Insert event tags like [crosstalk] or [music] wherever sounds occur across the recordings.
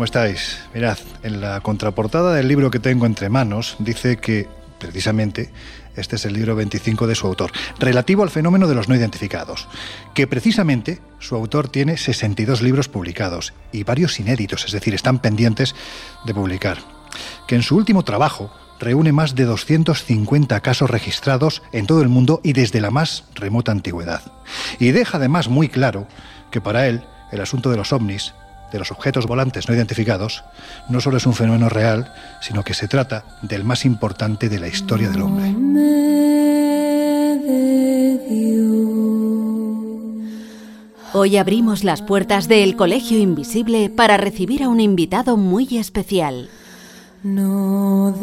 ¿Cómo estáis? Mirad, en la contraportada del libro que tengo entre manos dice que, precisamente, este es el libro 25 de su autor, relativo al fenómeno de los no identificados, que precisamente su autor tiene 62 libros publicados y varios inéditos, es decir, están pendientes de publicar, que en su último trabajo reúne más de 250 casos registrados en todo el mundo y desde la más remota antigüedad. Y deja además muy claro que para él el asunto de los ovnis de los objetos volantes no identificados no solo es un fenómeno real, sino que se trata del más importante de la historia del hombre. Hoy abrimos las puertas del Colegio Invisible para recibir a un invitado muy especial. No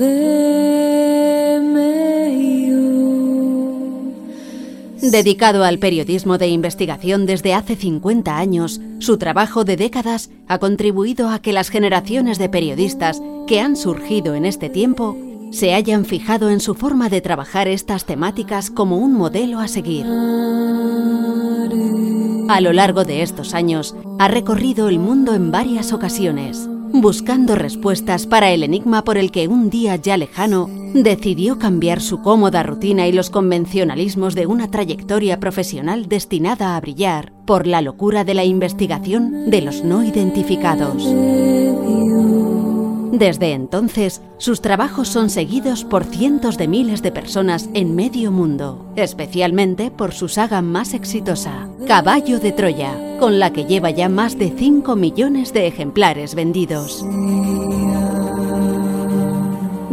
Dedicado al periodismo de investigación desde hace 50 años, su trabajo de décadas ha contribuido a que las generaciones de periodistas que han surgido en este tiempo se hayan fijado en su forma de trabajar estas temáticas como un modelo a seguir. A lo largo de estos años, ha recorrido el mundo en varias ocasiones buscando respuestas para el enigma por el que un día ya lejano decidió cambiar su cómoda rutina y los convencionalismos de una trayectoria profesional destinada a brillar por la locura de la investigación de los no identificados. Desde entonces, sus trabajos son seguidos por cientos de miles de personas en medio mundo, especialmente por su saga más exitosa, Caballo de Troya, con la que lleva ya más de 5 millones de ejemplares vendidos.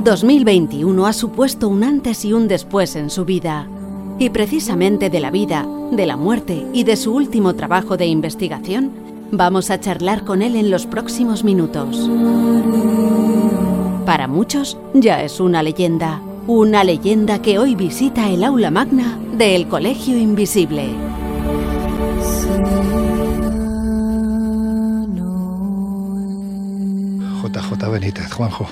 2021 ha supuesto un antes y un después en su vida, y precisamente de la vida, de la muerte y de su último trabajo de investigación Vamos a charlar con él en los próximos minutos. Para muchos ya es una leyenda, una leyenda que hoy visita el aula magna del Colegio Invisible. JJ Benítez, Juanjo,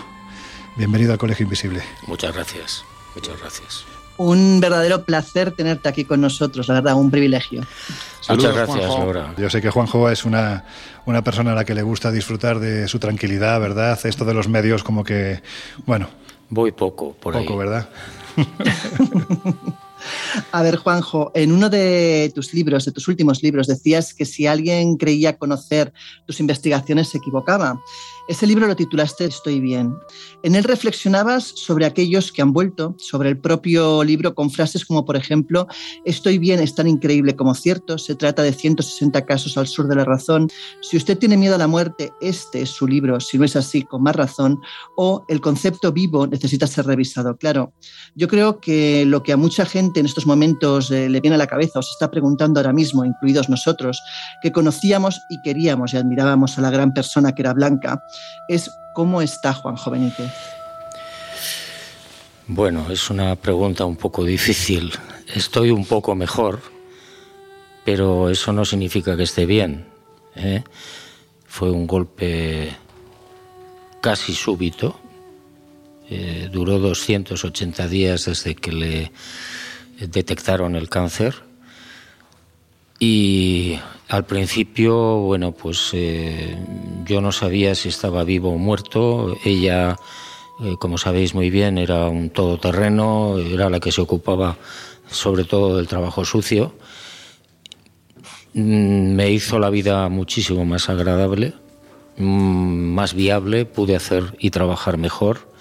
bienvenido al Colegio Invisible. Muchas gracias, muchas gracias. Un verdadero placer tenerte aquí con nosotros, la verdad, un privilegio. Muchas gracias, Laura. Yo sé que Juanjo es una, una persona a la que le gusta disfrutar de su tranquilidad, ¿verdad? Esto de los medios como que, bueno... Voy poco por poco, ¿verdad? [laughs] A ver, Juanjo, en uno de tus libros, de tus últimos libros, decías que si alguien creía conocer tus investigaciones se equivocaba. Ese libro lo titulaste Estoy bien. En él reflexionabas sobre aquellos que han vuelto, sobre el propio libro con frases como, por ejemplo, Estoy bien es tan increíble como cierto, se trata de 160 casos al sur de la razón, si usted tiene miedo a la muerte, este es su libro, si no es así, con más razón, o el concepto vivo necesita ser revisado. Claro, yo creo que lo que a mucha gente en estos momentos eh, le viene a la cabeza o se está preguntando ahora mismo, incluidos nosotros, que conocíamos y queríamos y admirábamos a la gran persona que era Blanca, es ¿cómo está Juan Benítez? Bueno, es una pregunta un poco difícil. Estoy un poco mejor, pero eso no significa que esté bien. ¿eh? Fue un golpe casi súbito. Eh, duró 280 días desde que le detectaron el cáncer y al principio, bueno, pues eh, yo no sabía si estaba vivo o muerto. Ella, eh, como sabéis muy bien, era un todoterreno, era la que se ocupaba sobre todo del trabajo sucio. Mm, me hizo la vida muchísimo más agradable, mm, más viable, pude hacer y trabajar mejor.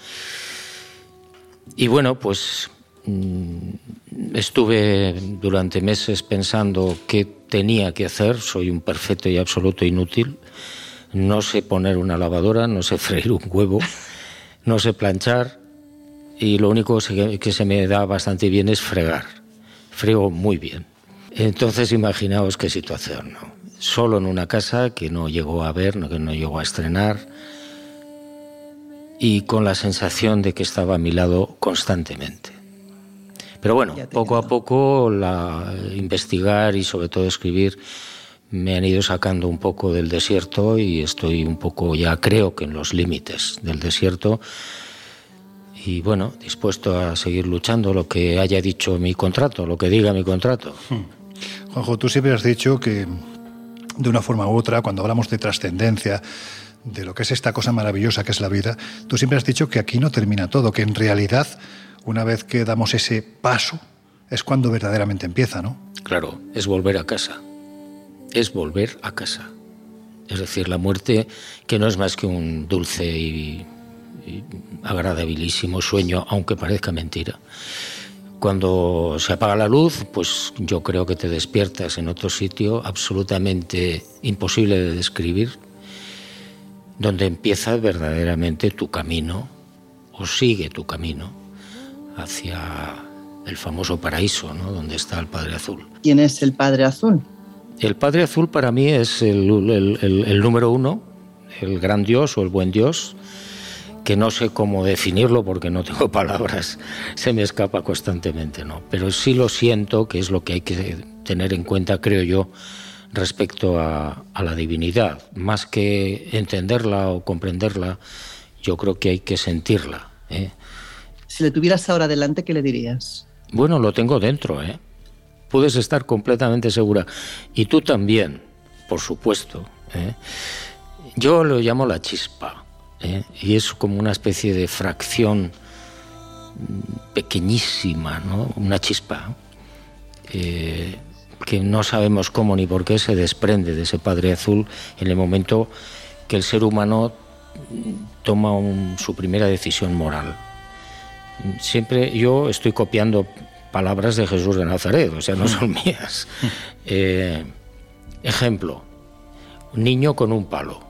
Y bueno, pues mm, estuve durante meses pensando qué tenía que hacer, soy un perfecto y absoluto inútil, no sé poner una lavadora, no sé [laughs] freír un huevo, no sé planchar y lo único que se me da bastante bien es fregar, frego muy bien. Entonces imaginaos qué situación, ¿no? Solo en una casa que no llegó a ver, que no llegó a estrenar, y con la sensación de que estaba a mi lado constantemente. Pero bueno, poco a poco la, investigar y sobre todo escribir me han ido sacando un poco del desierto y estoy un poco ya creo que en los límites del desierto y bueno, dispuesto a seguir luchando lo que haya dicho mi contrato, lo que diga mi contrato. Hmm. Juanjo, tú siempre has dicho que de una forma u otra, cuando hablamos de trascendencia, de lo que es esta cosa maravillosa que es la vida, tú siempre has dicho que aquí no termina todo, que en realidad, una vez que damos ese paso, es cuando verdaderamente empieza, ¿no? Claro, es volver a casa. Es volver a casa. Es decir, la muerte, que no es más que un dulce y, agradabilísimo sueño, aunque parezca mentira. Cuando se apaga la luz, pues yo creo que te despiertas en otro sitio absolutamente imposible de describir, donde empieza verdaderamente tu camino, o sigue tu camino, hacia el famoso paraíso, ¿no? donde está el Padre Azul. ¿Quién es el Padre Azul? El Padre Azul para mí es el, el número uno, el gran Dios o el buen Dios, que no sé cómo definirlo porque no tengo [laughs] palabras, se me escapa constantemente, ¿no? Pero sí lo siento, que es lo que hay que tener en cuenta, creo yo, respecto a, la divinidad. Más que entenderla o comprenderla, yo creo que hay que sentirla. ¿eh? Si le tuvieras ahora delante, ¿qué le dirías? Bueno, lo tengo dentro, ¿eh? Puedes estar completamente segura. Y tú también, por supuesto. ¿eh? Yo lo llamo la chispa. ¿eh? y es como una especie de fracción pequeñísima, ¿no? una chispa, eh, que no sabemos cómo ni por qué se desprende de ese Padre Azul en el momento que el ser humano toma su primera decisión moral. Siempre yo estoy copiando palabras de Jesús de Nazaret, o sea, no son mías. Eh, ejemplo, un niño con un palo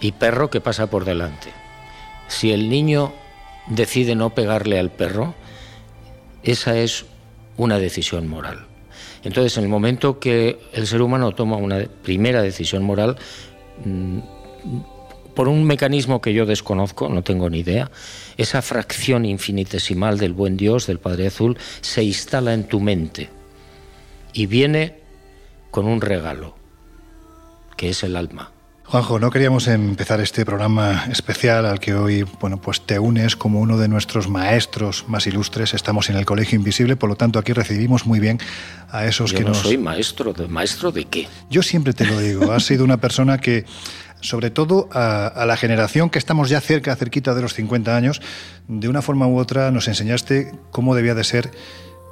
y perro que pasa por delante. Si el niño decide no pegarle al perro, esa es una decisión moral. Entonces, en el momento que el ser humano toma una primera decisión moral, mm, por un mecanismo que yo desconozco, no tengo ni idea, esa fracción infinitesimal del buen Dios, del Padre Azul, se instala en tu mente y viene con un regalo, que es el alma. Juanjo, no queríamos empezar este programa especial al que hoy, bueno, pues te unes como uno de nuestros maestros más ilustres. Estamos en el Colegio Invisible, por lo tanto aquí recibimos muy bien a esos Yo que no nos. soy maestro, de, maestro de qué. Yo siempre te lo digo. has sido una persona que sobre todo a, a, la generación que estamos ya cerca, cerquita de los 50 años, de una forma u otra nos enseñaste cómo debía de ser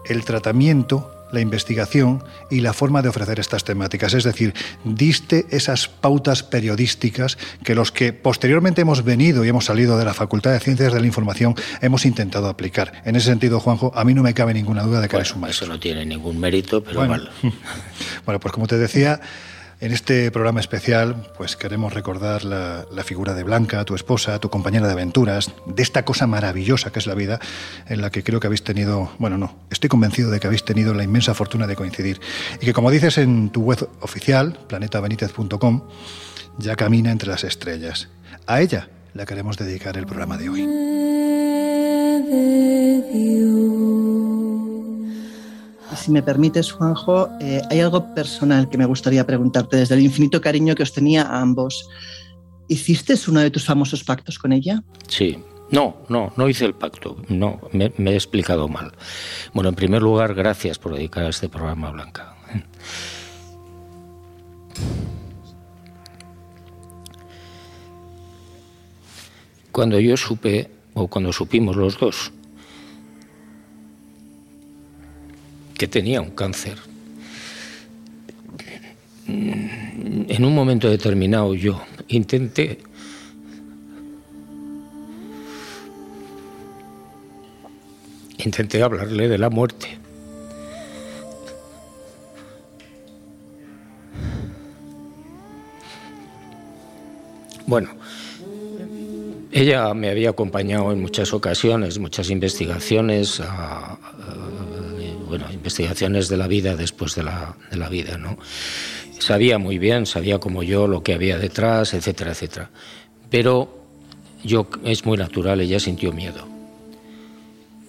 el tratamiento la investigación y la forma de ofrecer estas temáticas. Es decir, diste esas pautas periodísticas que los que posteriormente hemos venido y hemos salido de la Facultad de Ciencias de la Información hemos intentado aplicar. En ese sentido, Juanjo, a mí no me cabe ninguna duda de que eres un maestro. Eso no tiene ningún mérito, pero bueno, [laughs] bueno pues como te decía... En este programa especial, pues queremos recordar la, la, figura de Blanca, tu esposa, tu compañera de aventuras, de esta cosa maravillosa que es la vida, en la que creo que habéis tenido, bueno, no, estoy convencido de que habéis tenido la inmensa fortuna de coincidir. Y que, como dices en tu web oficial, planetabenitez.com, ya camina entre las estrellas. A ella la queremos dedicar el programa de hoy. Si me permites, Juanjo, eh, hay algo personal que me gustaría preguntarte desde el infinito cariño que os tenía a ambos. ¿Hiciste uno de tus famosos pactos con ella? Sí, No, no, no hice el pacto. No, me, me, he explicado mal. Bueno, en primer lugar, gracias por dedicar a este programa, Blanca. Cuando yo supe, o cuando supimos los dos, tenía un cáncer, en un momento determinado yo intenté intenté hablarle de la muerte. Bueno, ella me había acompañado en muchas ocasiones, muchas investigaciones, bueno, investigaciones de la vida después de la, de la vida, ¿no? Sabía muy bien, sabía como yo lo que había detrás, etcétera, etcétera. Pero yo es muy natural, ella sintió miedo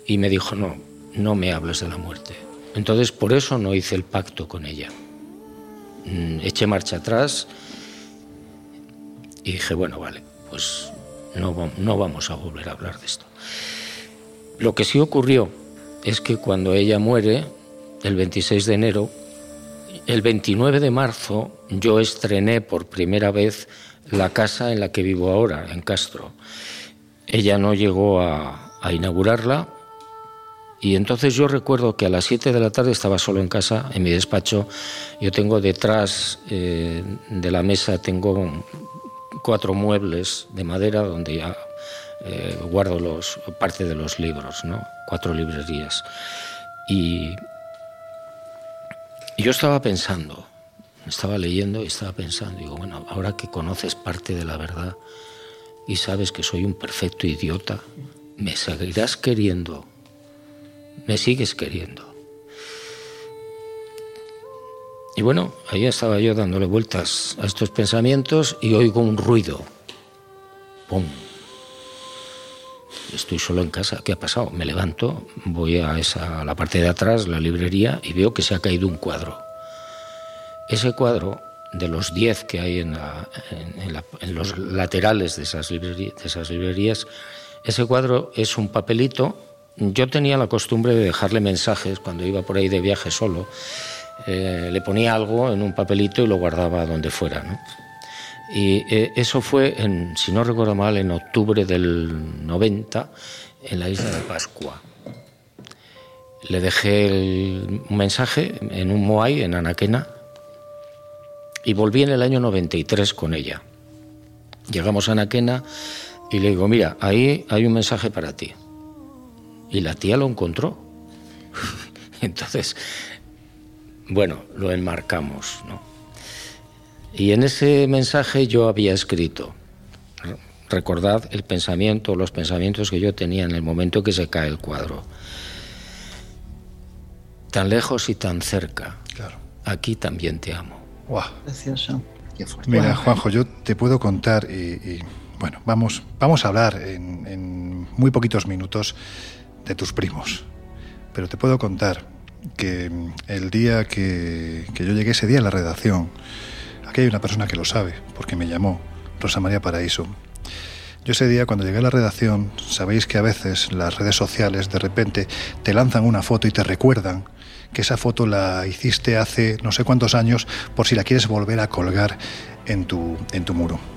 y me dijo, no, no me hables de la muerte. Entonces por eso no hice el pacto con ella. Mm, eché marcha atrás y dije, bueno, vale, pues no, no vamos a volver a hablar de esto. Lo que sí ocurrió es que cuando ella muere, el 26 de enero, el 29 de marzo yo estrené por primera vez la casa en la que vivo ahora, en Castro. Ella no llegó a, inaugurarla, y entonces yo recuerdo que a las 7 de la tarde estaba solo en casa, en mi despacho. Yo tengo detrás eh, de la mesa, tengo cuatro muebles de madera donde ya eh, guardo los, parte de los libros, ¿no? cuatro librerías. Y, y yo estaba pensando, estaba leyendo y estaba pensando, digo, bueno, ahora que conoces parte de la verdad y sabes que soy un perfecto idiota, ¿me seguirás queriendo me sigues queriendo. Y bueno, ahí estaba yo dándole vueltas a estos pensamientos y oigo un ruido. ¡Pum! Estoy solo en casa. ¿Qué ha pasado? Me levanto, voy a, esa, la parte de atrás, la librería, y veo que se ha caído un cuadro. Ese cuadro, de los 10 que hay en, los laterales de esas, librerías, ese cuadro es un papelito yo tenía la costumbre de dejarle mensajes cuando iba por ahí de viaje solo. Eh, le ponía algo en un papelito y lo guardaba donde fuera. Y eh, eso fue, en, si no recuerdo mal, en octubre del 90, en la isla de Pascua. Le dejé un mensaje en un Moai, en Anaquena, y volví en el año 93 con ella. Llegamos a Anaquena y le digo, mira, ahí hay un mensaje para ti. Y la tía lo encontró. [laughs] Entonces, bueno, lo enmarcamos, ¿no? Y en ese mensaje yo había escrito, recordad el pensamiento, los pensamientos que yo tenía en el momento que se cae el cuadro. Tan lejos y tan cerca. Claro. Aquí también te amo. Wow. Precioso. Mira, Juanjo, yo te puedo contar y, bueno, vamos, vamos a hablar en, en muy poquitos minutos de tus primos. Pero te puedo contar que el día que, que, yo llegué ese día a la redacción, aquí hay una persona que lo sabe, porque me llamó, Rosa María Paraíso. Yo ese día cuando llegué a la redacción, sabéis que a veces las redes sociales de repente te lanzan una foto y te recuerdan que esa foto la hiciste hace no sé cuántos años por si la quieres volver a colgar en tu, en tu muro.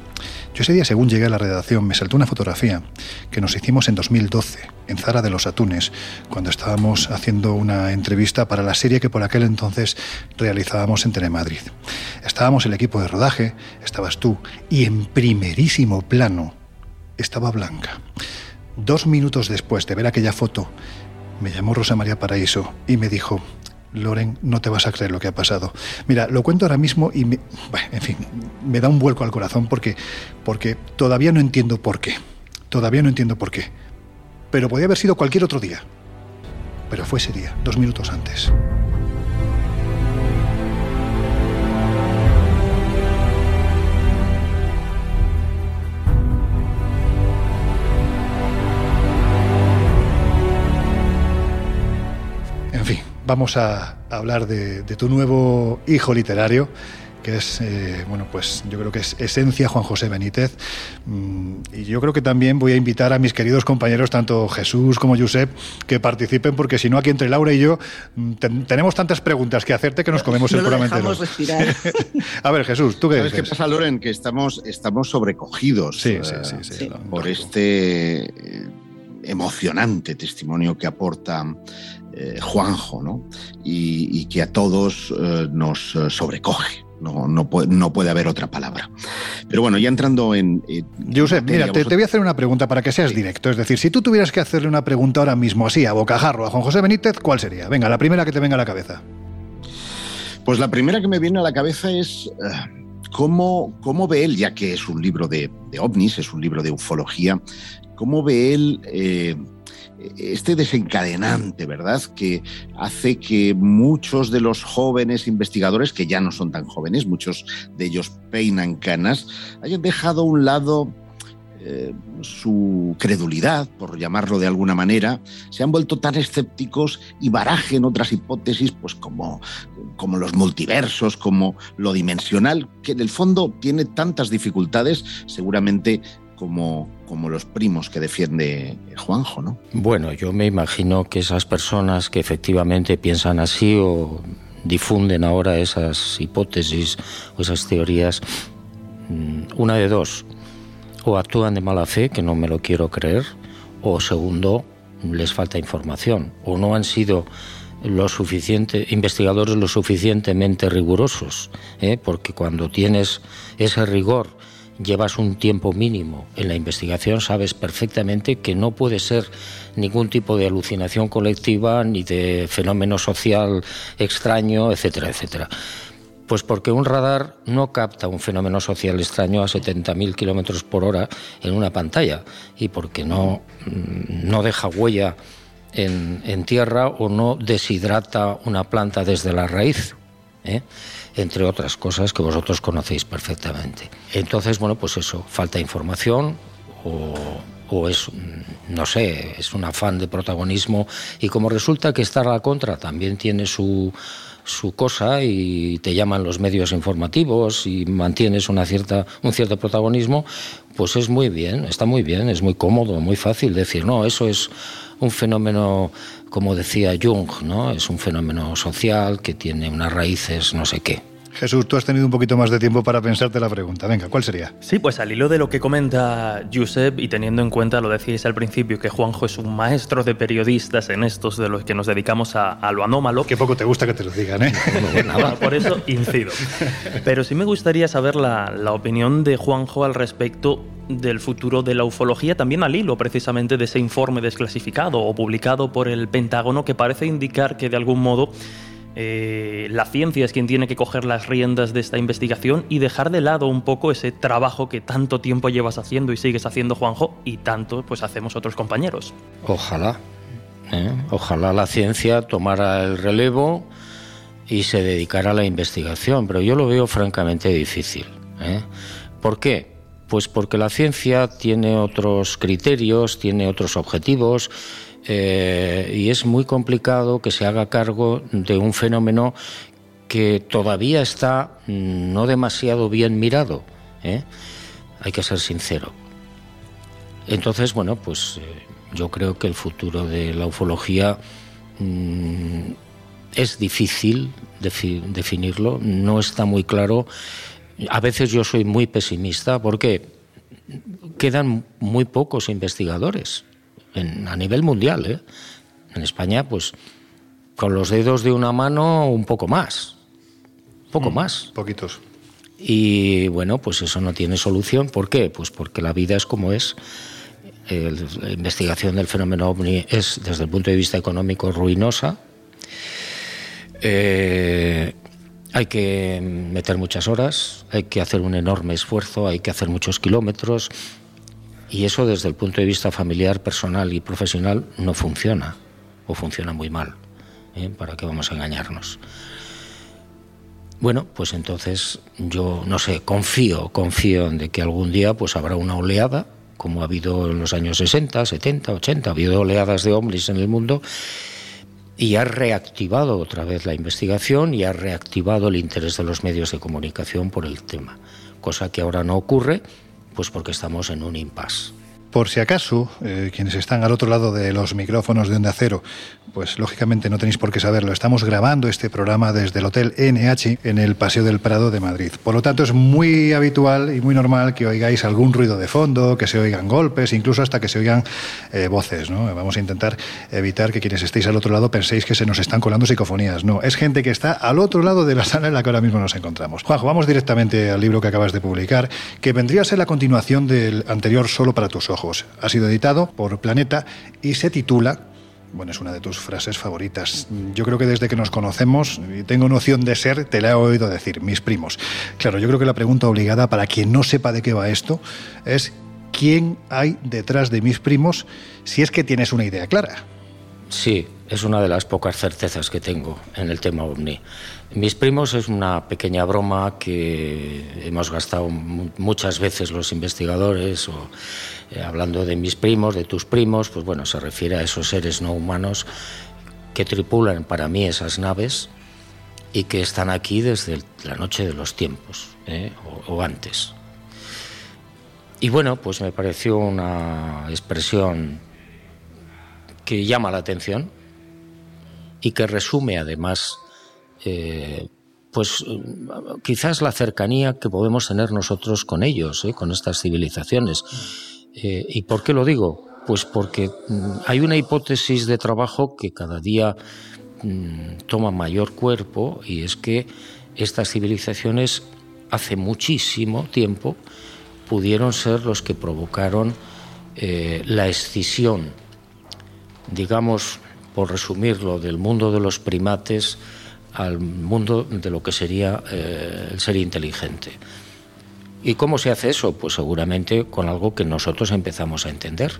Yo ese día, según llegué a la redacción, me saltó una fotografía que nos hicimos en 2012, en Zara de los Atunes, cuando estábamos haciendo una entrevista para la serie que por aquel entonces realizábamos en Telemadrid. Estábamos el equipo de rodaje, estabas tú, y en primerísimo plano estaba Blanca. Dos minutos después de ver aquella foto, me llamó Rosa María Paraíso y me dijo, Loren, no te vas a creer lo que ha pasado. Mira, lo cuento ahora mismo y, me, en fin, me da un vuelco al corazón porque, porque todavía no entiendo por qué. Todavía no entiendo por qué. Pero podía haber sido cualquier otro día. Pero fue ese día, dos minutos antes. Vamos a hablar de, tu nuevo hijo literario, que es, eh, bueno, pues yo creo que es esencia Juan José Benítez. Mm, y yo creo que también voy a invitar a mis queridos compañeros, tanto Jesús como Josep, que participen, porque si no, aquí entre Laura y yo mm, tenemos tantas preguntas que hacerte que nos comemos el programa entero. [laughs] a ver, Jesús, ¿tú qué ¿Sabes qué pasa, Loren? Que estamos, estamos sobrecogidos sí, sí, sí, por este eh, emocionante testimonio que aporta eh, Juanjo, ¿no? Y, que a todos eh, nos eh, sobrecoge. No, no, puede, no, puede, haber otra palabra. Pero bueno, ya entrando en... Josep, mira, te, voy a hacer una pregunta para que seas directo. Es decir, si tú tuvieras que hacerle una pregunta ahora mismo así, a bocajarro, a Juan José Benítez, ¿cuál sería? Venga, la primera que te venga a la cabeza. Pues la primera que me viene a la cabeza es... ¿Cómo, ¿Cómo, ve él, ya que es un libro de, de, ovnis, es un libro de ufología, cómo ve él este desencadenante, ¿verdad? Que hace que muchos de los jóvenes investigadores, que ya no son tan jóvenes, muchos de ellos peinan canas, hayan dejado a un lado eh, su credulidad, por llamarlo de alguna manera, se han vuelto tan escépticos y barajen otras hipótesis, pues como, como los multiversos, como lo dimensional, que en el fondo tiene tantas dificultades, seguramente como, como los primos que defiende Juanjo, ¿no? Bueno, yo me imagino que esas personas que efectivamente piensan así o difunden ahora esas hipótesis o esas teorías, mm, una de dos, o actúan de mala fe, que no me lo quiero creer, o segundo, les falta información, o no han sido lo suficiente, investigadores lo suficientemente rigurosos, ¿eh? porque cuando tienes ese rigor llevas un tiempo mínimo en la investigación, sabes perfectamente que no puede ser ningún tipo de alucinación colectiva ni de fenómeno social extraño, etcétera, etcétera. Pues porque un radar no capta un fenómeno social extraño a 70.000 kilómetros por hora en una pantalla y porque no, mm, no deja huella en, tierra o no deshidrata una planta desde la raíz. ¿eh? Entre otras cosas que vosotros conocéis perfectamente. Entonces, bueno, pues eso, falta información o, es, no sé, es un afán de protagonismo y como resulta que estar a la contra también tiene su, su cosa y te llaman los medios informativos y mantienes una cierta, un cierto protagonismo, pues es muy bien, está muy bien, es muy cómodo, muy fácil decir, no, eso es un fenómeno, como decía Jung, ¿no? Es un fenómeno social que tiene unas raíces no sé qué. Jesús, tú has tenido un poquito más de tiempo para pensarte la pregunta. Venga, ¿cuál sería? Sí, pues al hilo de lo que comenta Josep y teniendo en cuenta, lo decíais al principio, que Juanjo es un maestro de periodistas en estos de los que nos dedicamos a, lo anómalo. Qué poco te gusta que te lo digan, ¿eh? [laughs] por eso incido. Pero sí me gustaría saber la, la opinión de Juanjo al respecto del futuro de la ufología, también al hilo precisamente de ese informe desclasificado o publicado por el Pentágono que parece indicar que de algún modo eh, la ciencia es quien tiene que coger las riendas de esta investigación y dejar de lado un poco ese trabajo que tanto tiempo llevas haciendo y sigues haciendo, Juanjo, y tanto pues hacemos otros compañeros. Ojalá, ¿eh? ojalá la ciencia tomara el relevo y se dedicara a la investigación, pero yo lo veo francamente difícil. ¿eh? ¿Por qué? Pues porque la ciencia tiene otros criterios, tiene otros objetivos, eh, y es muy complicado que se haga cargo de un fenómeno que todavía está no demasiado bien mirado. ¿eh? Hay que ser sincero. Entonces, bueno, pues eh, yo creo que el futuro de la ufología mm, es difícil definirlo, no está muy claro. A veces yo soy muy pesimista porque quedan muy pocos investigadores a nivel mundial. ¿eh? En España, pues con los dedos de una mano un poco más, poco mm, más. Poquitos. Y bueno, pues eso no tiene solución. ¿Por qué? Pues porque la vida es como es. la investigación del fenómeno ovni es, desde el punto de vista económico, ruinosa. Eh, hay que meter muchas horas, hay que hacer un enorme esfuerzo, hay que hacer muchos kilómetros, y eso desde el punto de vista familiar, personal y profesional no funciona, o funciona muy mal. ¿eh? ¿Para qué vamos a engañarnos? Bueno, pues entonces yo no sé, confío, confío en de que algún día pues habrá una oleada, como ha habido en los años 60, 70, 80, ha habido oleadas de hombres en el mundo, y ha reactivado otra vez la investigación y ha reactivado el interés de los medios de comunicación por el tema, cosa que ahora no ocurre, pues porque estamos en un impasse. Por si acaso, eh, quienes están al otro lado de los micrófonos de Onda Cero, pues lógicamente no tenéis por qué saberlo. Estamos grabando este programa desde el Hotel NH en el Paseo del Prado de Madrid. Por lo tanto, es muy habitual y muy normal que oigáis algún ruido de fondo, que se oigan golpes, incluso hasta que se oigan eh, voces. Vamos a intentar evitar que quienes estéis al otro lado penséis que se nos están colando psicofonías. No, es gente que está al otro lado de la sala en la que ahora mismo nos encontramos. Juanjo, vamos directamente al libro que acabas de publicar, que vendría a ser la continuación del anterior Solo para tus ojos. Ha sido editado por Planeta y se titula bueno, es una de tus frases favoritas. Yo creo que desde que nos conocemos y tengo noción de ser, te la he oído decir, mis primos. Claro, yo creo que la pregunta obligada para quien no sepa de qué va esto es ¿quién hay detrás de mis primos si es que tienes una idea clara? Sí, es una de las pocas certezas que tengo en el tema ovni. Mis primos es una pequeña broma que hemos gastado muchas veces los investigadores, o, eh, hablando de mis primos, de tus primos, pues bueno, se refiere a esos seres no humanos que tripulan para mí esas naves y que están aquí desde la noche de los tiempos, ¿eh? o antes. Y bueno, pues me pareció una expresión que llama la atención y que resume además eh, pues quizás la cercanía que podemos tener nosotros con ellos, con estas civilizaciones. Eh, ¿Y por qué lo digo? Pues porque mm, hay una hipótesis de trabajo que cada día mm, toma mayor cuerpo y es que estas civilizaciones hace muchísimo tiempo pudieron ser los que provocaron la escisión, digamos, por resumirlo, del mundo de los primates al mundo de lo que sería eh, el ser inteligente. ¿Y cómo se hace eso? Pues seguramente con algo que nosotros empezamos a entender,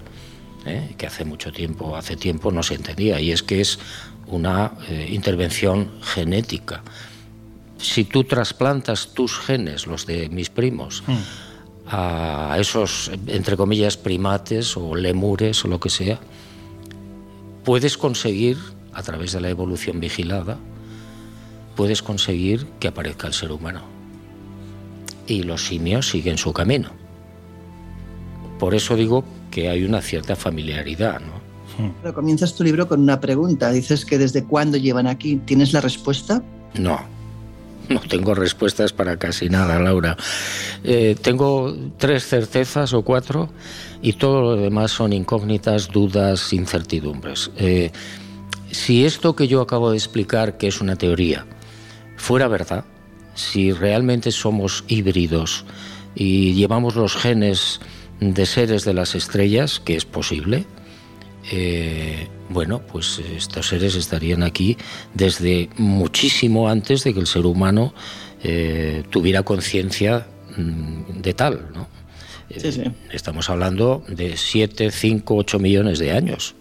¿eh? que hace mucho tiempo, hace tiempo no se entendía, y es que es una eh, intervención genética. Si tú trasplantas tus genes, los de mis primos, mm. a esos, entre comillas, primates o lemures o lo que sea, puedes conseguir, a través de la evolución vigilada, puedes conseguir que aparezca el ser humano. Y los simios siguen su camino. Por eso digo que hay una cierta familiaridad, ¿no? Pero comienzas tu libro con una pregunta. Dices que desde cuándo llevan aquí. ¿Tienes la respuesta? No, no tengo respuestas para casi nada, Laura. Eh, tengo tres certezas o cuatro y todo lo demás son incógnitas, dudas, incertidumbres. Eh, si esto que yo acabo de explicar, que es una teoría, fuera verdad, si realmente somos híbridos y llevamos los genes de seres de las estrellas, que es posible, eh, bueno, pues estos seres estarían aquí desde muchísimo antes de que el ser humano eh, tuviera conciencia mm, de tal, ¿no? Eh, estamos hablando de 7, 5, 8 millones de años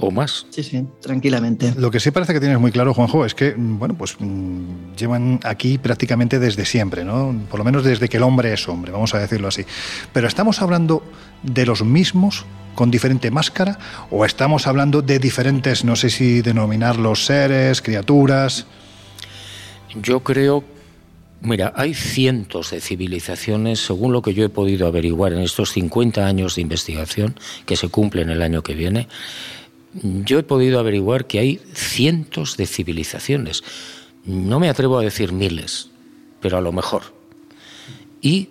o más. Sí, sí, tranquilamente. Lo que sí parece que tienes muy claro, Juanjo, es que, mm, bueno, pues mm, llevan aquí prácticamente desde siempre, ¿no? Por lo menos desde que el hombre es hombre, vamos a decirlo así. Pero estamos hablando de los mismos con diferente máscara o estamos hablando de diferentes, no sé si denominarlos seres, criaturas. Yo creo Mira, hay cientos de civilizaciones, según lo que yo he podido averiguar en estos 50 años de investigación que se cumplen el año que viene, yo he podido averiguar que hay cientos de civilizaciones. No me atrevo a decir miles, pero a lo mejor. Y,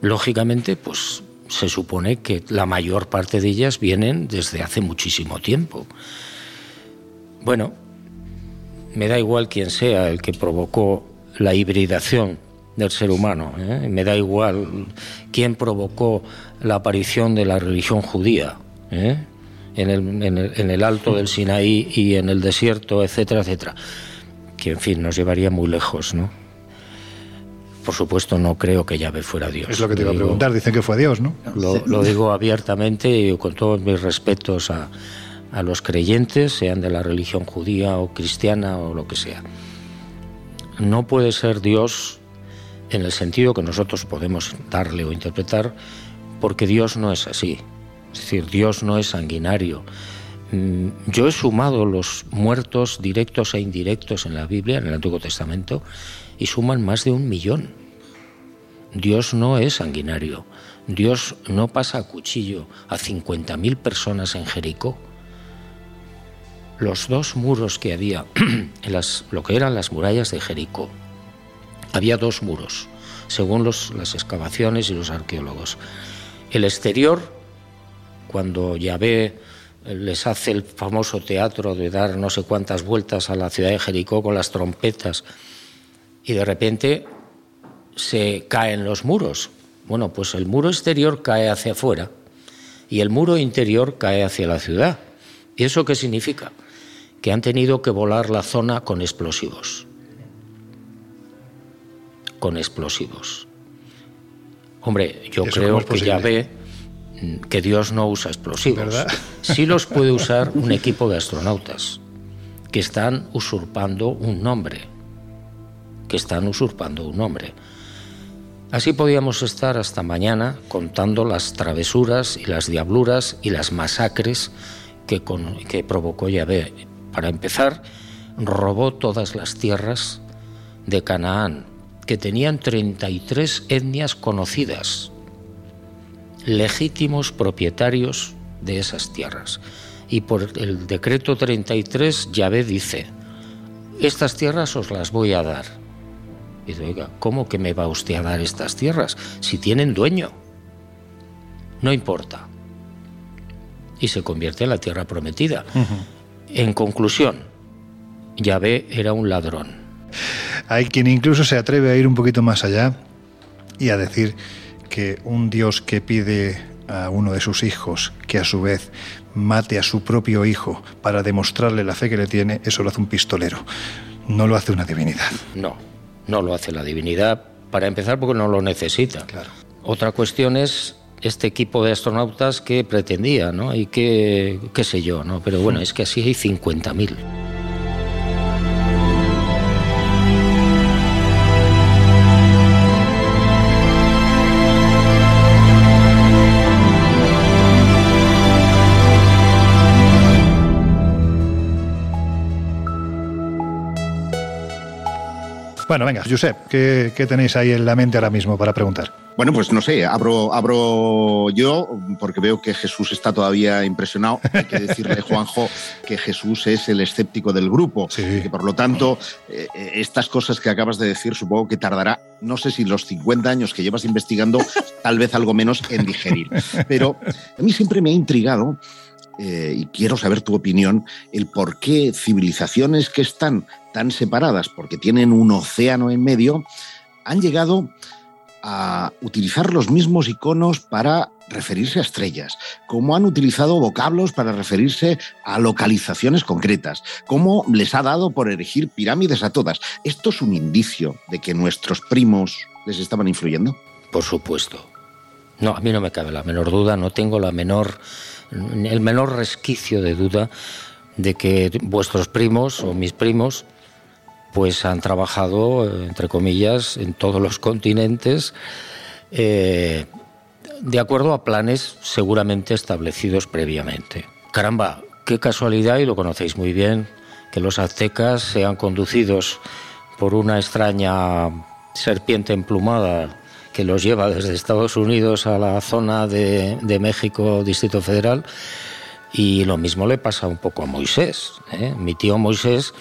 lógicamente, pues se supone que la mayor parte de ellas vienen desde hace muchísimo tiempo. Bueno, me da igual quién sea el que provocó la hibridación del ser humano, ¿eh? me da igual quién provocó la aparición de la religión judía. ¿eh? En el, alto del Sinaí y en el desierto, etcétera, etcétera, que en fin nos llevaría muy lejos, ¿no? Por supuesto, no creo que Yahvé fuera Dios. Es lo que te iba a preguntar, dicen que fue Dios, ¿no? Lo, digo abiertamente y con todos mis respetos a, a los creyentes, sean de la religión judía o cristiana o lo que sea. No puede ser Dios en el sentido que nosotros podemos darle o interpretar, porque Dios no es así. Es decir, Dios no es sanguinario. mm, yo he sumado los muertos directos e indirectos en la Biblia, en el Antiguo Testamento, y suman más de un millón. Dios no es sanguinario. Dios no pasa a cuchillo a 50.000 personas en Jericó. Los dos muros que había en [clears throat] las, lo que eran las murallas de Jericó, había dos muros, según las excavaciones y los arqueólogos. El exterior, cuando Yahvé les hace el famoso teatro de dar no sé cuántas vueltas a la ciudad de Jericó con las trompetas y de repente se caen los muros. Bueno, pues el muro exterior cae hacia afuera y el muro interior cae hacia la ciudad. ¿Y eso qué significa? Que han tenido que volar la zona con explosivos. Con explosivos. Hombre, yo creo que ya ve que Dios no usa explosivos. [laughs] Sí los puede usar un equipo de astronautas que están usurpando un nombre. Que están usurpando un nombre. Así podíamos estar hasta mañana contando las travesuras y las diabluras y las masacres que, que provocó Yahvé. Para empezar, robó todas las tierras de Canaán, que tenían 33 etnias conocidas, legítimos propietarios de esas tierras. Y por el decreto 33, Yahvé dice, estas tierras os las voy a dar y dice, oiga, ¿cómo que me va usted a dar estas tierras si tienen dueño? No importa. Y se convierte en la tierra prometida. En conclusión, Yahvé era un ladrón. Hay quien incluso se atreve a ir un poquito más allá y a decir que un Dios que pide a uno de sus hijos que a su vez mate a su propio hijo para demostrarle la fe que le tiene, eso lo hace un pistolero, no lo hace una divinidad. No, no lo hace la divinidad, para empezar porque no lo necesita. Otra cuestión es este equipo de astronautas que pretendía, ¿no? Y que, qué sé yo, ¿no? Pero bueno, es que así hay 50.000. Bueno, venga, Josep, ¿qué, tenéis ahí en la mente ahora mismo para preguntar? Bueno, pues no sé, abro, abro yo, porque veo que Jesús está todavía impresionado. [laughs] Hay que decirle, Juanjo, que Jesús es el escéptico del grupo, sí. que por lo tanto, eh, estas cosas que acabas de decir, supongo que tardará, no sé si los 50 años que llevas investigando, tal vez algo menos en digerir. Pero a mí siempre me ha intrigado eh, y quiero saber tu opinión, el por qué civilizaciones que están tan separadas, porque tienen un océano en medio, han llegado a utilizar los mismos iconos para referirse a estrellas, cómo han utilizado vocablos para referirse a localizaciones concretas, cómo les ha dado por erigir pirámides a todas. ¿Esto es un indicio de que nuestros primos les estaban influyendo? Por supuesto. No, a mí no me cabe la menor duda, no tengo la menor el menor resquicio de duda de que vuestros primos o mis primos pues han trabajado, entre comillas, en todos los continentes, eh, de acuerdo a planes seguramente establecidos previamente. Caramba, qué casualidad, y lo conocéis muy bien, que los aztecas sean conducidos por una extraña serpiente emplumada que los lleva desde Estados Unidos a la zona de, México, Distrito Federal. Y lo mismo le pasa un poco a Moisés. ¿eh? Mi tío Moisés,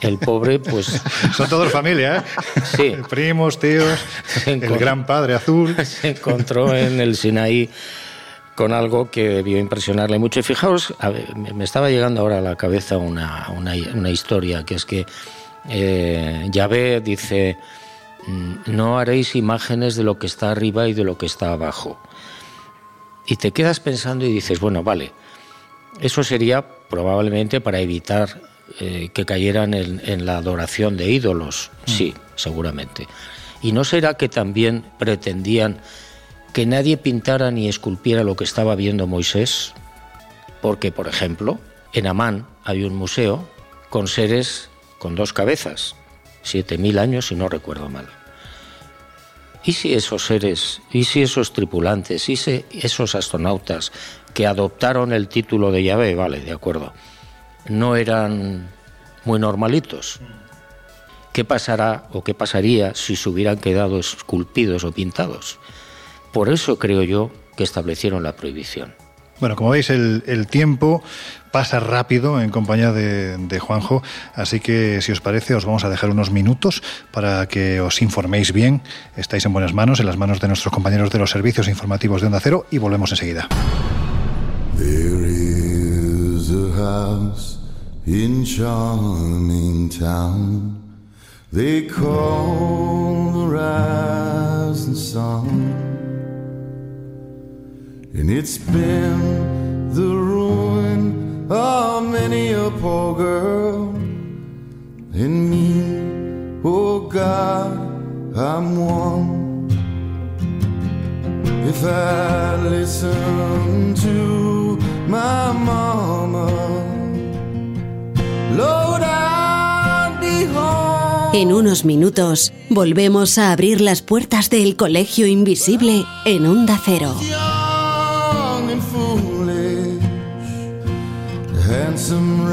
el pobre, pues... [laughs] Son todos familia, ¿eh? Sí. [laughs] Primos, tíos, el gran padre azul. [laughs] Se encontró en el Sinaí con algo que debió impresionarle mucho. Y fijaos, me estaba llegando ahora a la cabeza una, una, historia, que es que eh, Yahvé dice no haréis imágenes de lo que está arriba y de lo que está abajo. Y te quedas pensando y dices, bueno, vale, eso sería probablemente para evitar eh, que cayeran en, la adoración de ídolos. Mm. Sí, seguramente. ¿Y no será que también pretendían que nadie pintara ni esculpiera lo que estaba viendo Moisés? Porque, por ejemplo, en Amán hay un museo con seres con dos cabezas, 7.000 años si no recuerdo mal. ¿Y si esos seres, y si esos tripulantes, y si esos astronautas que adoptaron el título de llave, vale, de acuerdo, no eran muy normalitos? ¿Qué pasará o qué pasaría si se hubieran quedado esculpidos o pintados? Por eso creo yo que establecieron la prohibición. Bueno, como veis, el, tiempo pasa rápido en compañía de, de, Juanjo, así que si os parece os vamos a dejar unos minutos para que os informéis bien. Estáis en buenas manos, en las manos de nuestros compañeros de los servicios informativos de Onda Cero y volvemos enseguida. There is a house in charming town. They call the rising sun. And it's been the ruin of many a poor girl. And me, oh God, I'm one. If I listen to my mama, Lord, I'd be home. En unos minutos volvemos a abrir las puertas del Colegio Invisible en Onda Cero.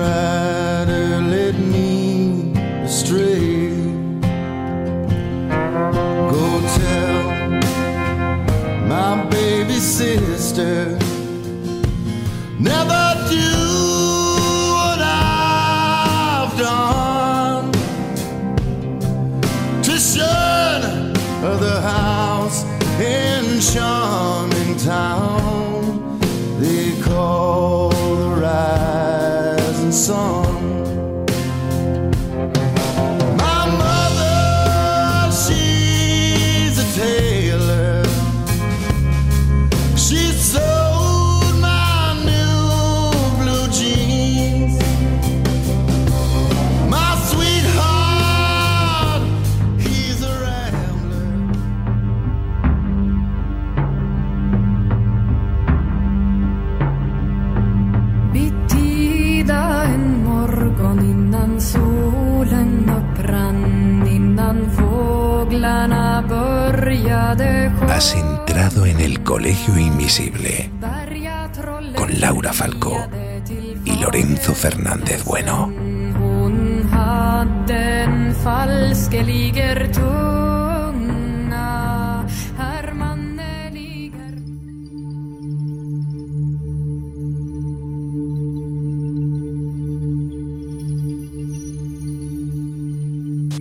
Rider me astray. Go tell my baby sister, never en el Colegio Invisible con Laura Falcó y Lorenzo Fernández Bueno.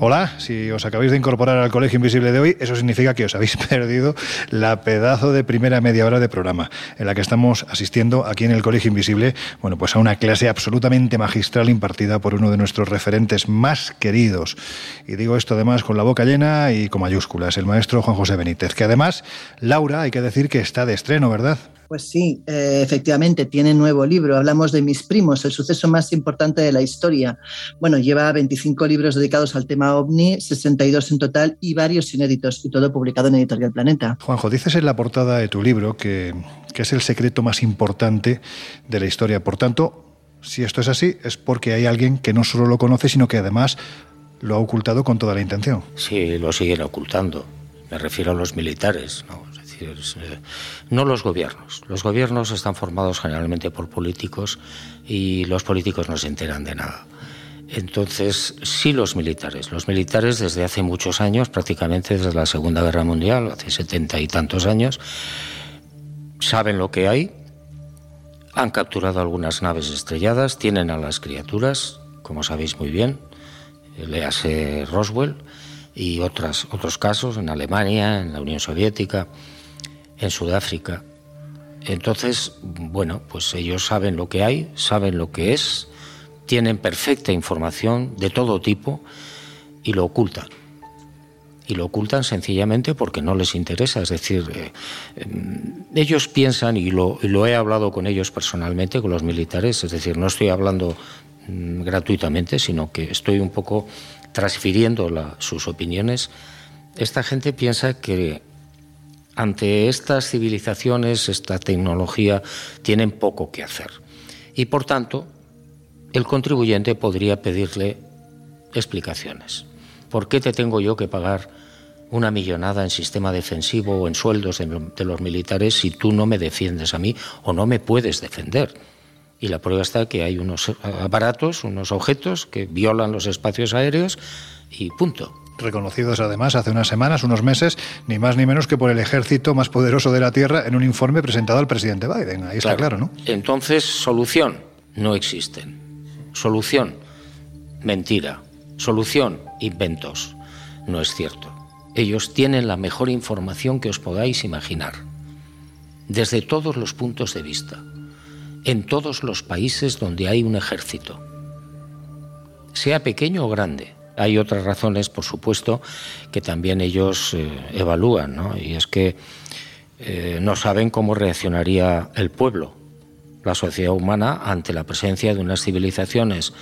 Hola, si os acabáis de incorporar al Colegio Invisible de hoy, eso significa que os habéis [laughs] perdido la pedazo de primera media hora de programa, en la que estamos asistiendo aquí en el Colegio Invisible, bueno, pues a una clase absolutamente magistral impartida por uno de nuestros referentes más queridos. Y digo esto además con la boca llena y con mayúsculas, el maestro Juan José Benítez, que además, Laura, hay que decir que está de estreno, ¿verdad? Pues sí, eh, efectivamente, tiene nuevo libro. Hablamos de Mis Primos, el suceso más importante de la historia. Bueno, lleva 25 libros dedicados al tema ovni, 62 en total y varios inéditos, y todo publicado en Editorial Planeta. Juanjo, dices en la portada de tu libro que, que es el secreto más importante de la historia. Por tanto, si esto es así, es porque hay alguien que no solo lo conoce, sino que además lo ha ocultado con toda la intención. Sí, lo siguen ocultando. Me refiero a los militares, ¿no? Eh, no los gobiernos. Los gobiernos están formados generalmente por políticos y los políticos no se enteran de nada. Entonces, sí los militares. Los militares desde hace muchos años, prácticamente desde la Segunda Guerra Mundial, hace setenta y tantos años, saben lo que hay, han capturado algunas naves estrelladas, tienen a las criaturas, como sabéis muy bien, léase Roswell, y otras, otros casos en Alemania, en la Unión Soviética, en Sudáfrica. Entonces, bueno, pues ellos saben lo que hay, saben lo que es, tienen perfecta información de todo tipo y lo ocultan. Y lo ocultan sencillamente porque no les interesa. Es decir, eh, eh, ellos piensan, y lo, y lo he hablado con ellos personalmente, con los militares, es decir, no estoy hablando mm, gratuitamente, sino que estoy un poco transfiriendo la- sus opiniones. Esta gente piensa que ante estas civilizaciones, esta tecnología, tienen poco que hacer. Y por tanto, el contribuyente podría pedirle explicaciones. ¿Por qué te tengo yo que pagar una millonada en sistema defensivo o en sueldos de, los militares si tú no me defiendes a mí o no me puedes defender. Y la prueba está que hay unos aparatos, unos objetos que violan los espacios aéreos y punto. Reconocidos además hace unas semanas, unos meses, ni más ni menos que por el ejército más poderoso de la Tierra en un informe presentado al presidente Biden. Ahí está claro, ¿no? Entonces, solución, no existen. Solución, mentira. Solución, inventos. No es cierto. Ellos tienen la mejor información que os podáis imaginar, desde todos los puntos de vista, en todos los países donde hay un ejército, sea pequeño o grande. Hay otras razones, por supuesto, que también ellos eh, evalúan, ¿no? y es que eh, no saben cómo reaccionaría el pueblo, la sociedad humana, ante la presencia de unas civilizaciones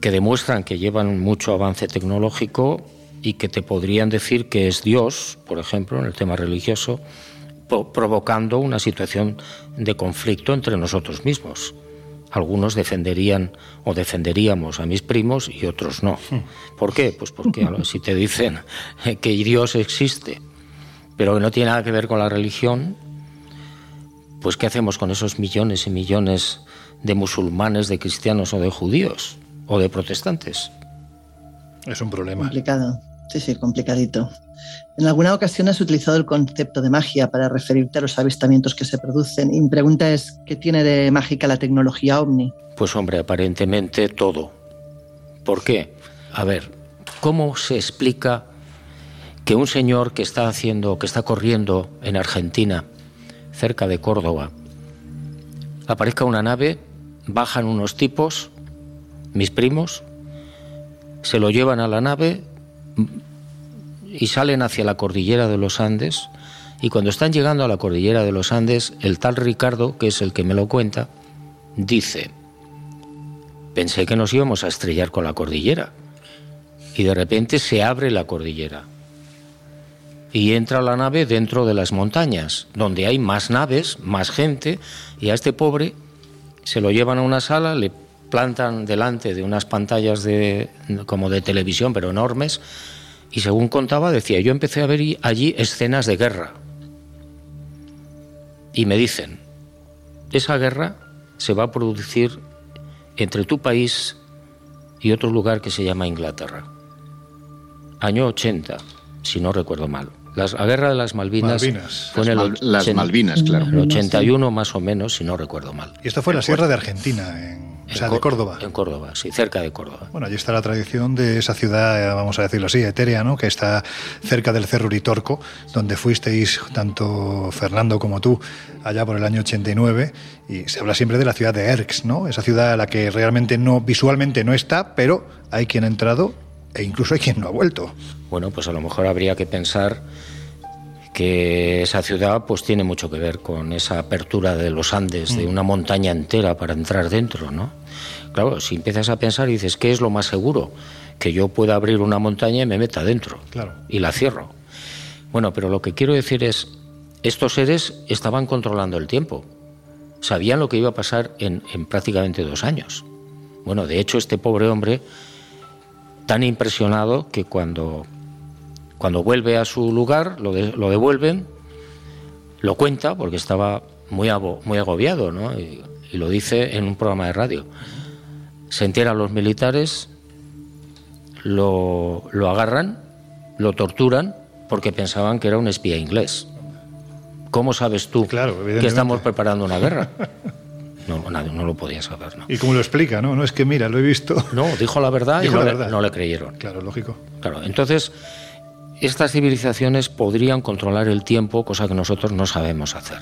que demuestran que llevan mucho avance tecnológico y que te podrían decir que es Dios, por ejemplo, en el tema religioso, provocando una situación de conflicto entre nosotros mismos. Algunos defenderían o defenderíamos a mis primos y otros no. Hmm. ¿Por qué? Pues porque [laughs] si te dicen que Dios existe, pero que no tiene nada que ver con la religión, pues ¿qué hacemos con esos millones y millones de musulmanes, de cristianos o de judíos o de protestantes? Es un problema. Complicado. Sí, sí, complicadito. En alguna ocasión has utilizado el concepto de magia para referirte a los avistamientos que se producen. Y mi pregunta es, ¿qué tiene de mágica la tecnología ovni? Pues hombre, aparentemente todo. ¿Por qué? A ver, ¿cómo se explica que un señor que está haciendo, que está corriendo en Argentina, cerca de Córdoba, aparezca una nave, bajan unos tipos, mis primos, se lo llevan a la nave, y salen hacia la cordillera de los Andes. Y cuando están llegando a la cordillera de los Andes, el tal Ricardo, que es el que me lo cuenta, dice, pensé que nos íbamos a estrellar con la cordillera. Y de repente se abre la cordillera. Y entra la nave dentro de las montañas, donde hay más naves, más gente, y a este pobre se lo llevan a una sala, le plantan delante de unas pantallas de, como de televisión, pero enormes, y según contaba, decía, yo empecé a ver allí escenas de guerra. Y me dicen, esa guerra se va a producir entre tu país y otro lugar que se llama Inglaterra. Año 80, si no recuerdo mal. la guerra de las Malvinas, fue en el, las Malvinas, claro. el 81 más o menos, si no recuerdo mal. Y esto fue en la Sierra de Argentina, en o sea, de Córdoba. En Córdoba, sí, cerca de Córdoba. Bueno, allí está la tradición de esa ciudad, eh, vamos a decirlo así, etérea, ¿no? Que está cerca del Cerro Uritorco, donde fuisteis tanto Fernando como tú allá por el año 89 y se habla siempre de la ciudad de Erx, ¿no? Esa ciudad a la que realmente no visualmente no está, pero hay quien ha entrado e incluso hay quien no ha vuelto. Bueno, pues a lo mejor habría que pensar que esa ciudad pues tiene mucho que ver con esa apertura de los Andes, de mm. una montaña entera para entrar dentro, ¿no? Claro, si empiezas a pensar y dices, ¿qué es lo más seguro? Que yo pueda abrir una montaña y me meta dentro. Claro. Y la cierro. Bueno, pero lo que quiero decir es, estos seres estaban controlando el tiempo. Sabían lo que iba a pasar en, en prácticamente dos años. Bueno, de hecho, este pobre hombre, tan impresionado que cuando cuando vuelve a su lugar, lo, lo devuelven, lo cuenta, porque estaba muy, muy agobiado, ¿no? y, lo dice en un programa de radio. Se enteran los militares, lo, lo agarran, lo torturan, porque pensaban que era un espía inglés. ¿Cómo sabes tú que estamos preparando una guerra? [laughs] No, nadie, no lo podía saber. ¿no? ¿Y cómo lo explica? No, no es que mira, lo he visto. No, dijo la verdad y no, la verdad. no, le creyeron. Claro, lógico. Claro, entonces estas civilizaciones podrían controlar el tiempo, cosa que nosotros no sabemos hacer,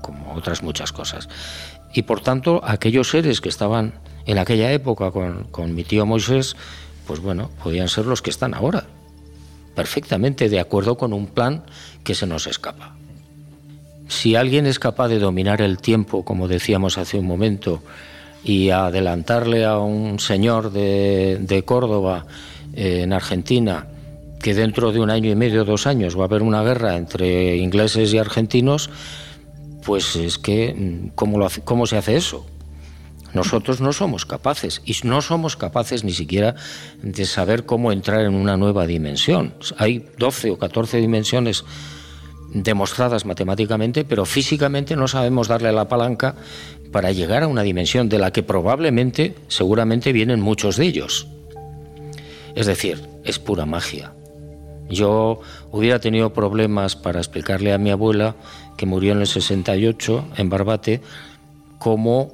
como otras muchas cosas. Y por tanto, aquellos seres que estaban en aquella época con, mi tío Moisés, pues bueno, podían ser los que están ahora, perfectamente de acuerdo con un plan que se nos escapa. Si alguien es capaz de dominar el tiempo, como decíamos hace un momento, y adelantarle a un señor de, Córdoba, eh, en Argentina, que dentro de un año y medio, dos años, va a haber una guerra entre ingleses y argentinos, pues es que, mm, ¿cómo, cómo se hace eso? Nosotros no somos capaces y no somos capaces ni siquiera de saber cómo entrar en una nueva dimensión. Hay 12 o 14 dimensiones demostradas matemáticamente, pero físicamente no sabemos darle la palanca para llegar a una dimensión de la que probablemente, seguramente vienen muchos de ellos. Es decir, es pura magia. Yo hubiera tenido problemas para explicarle a mi abuela, que murió en el 68 en Barbate, cómo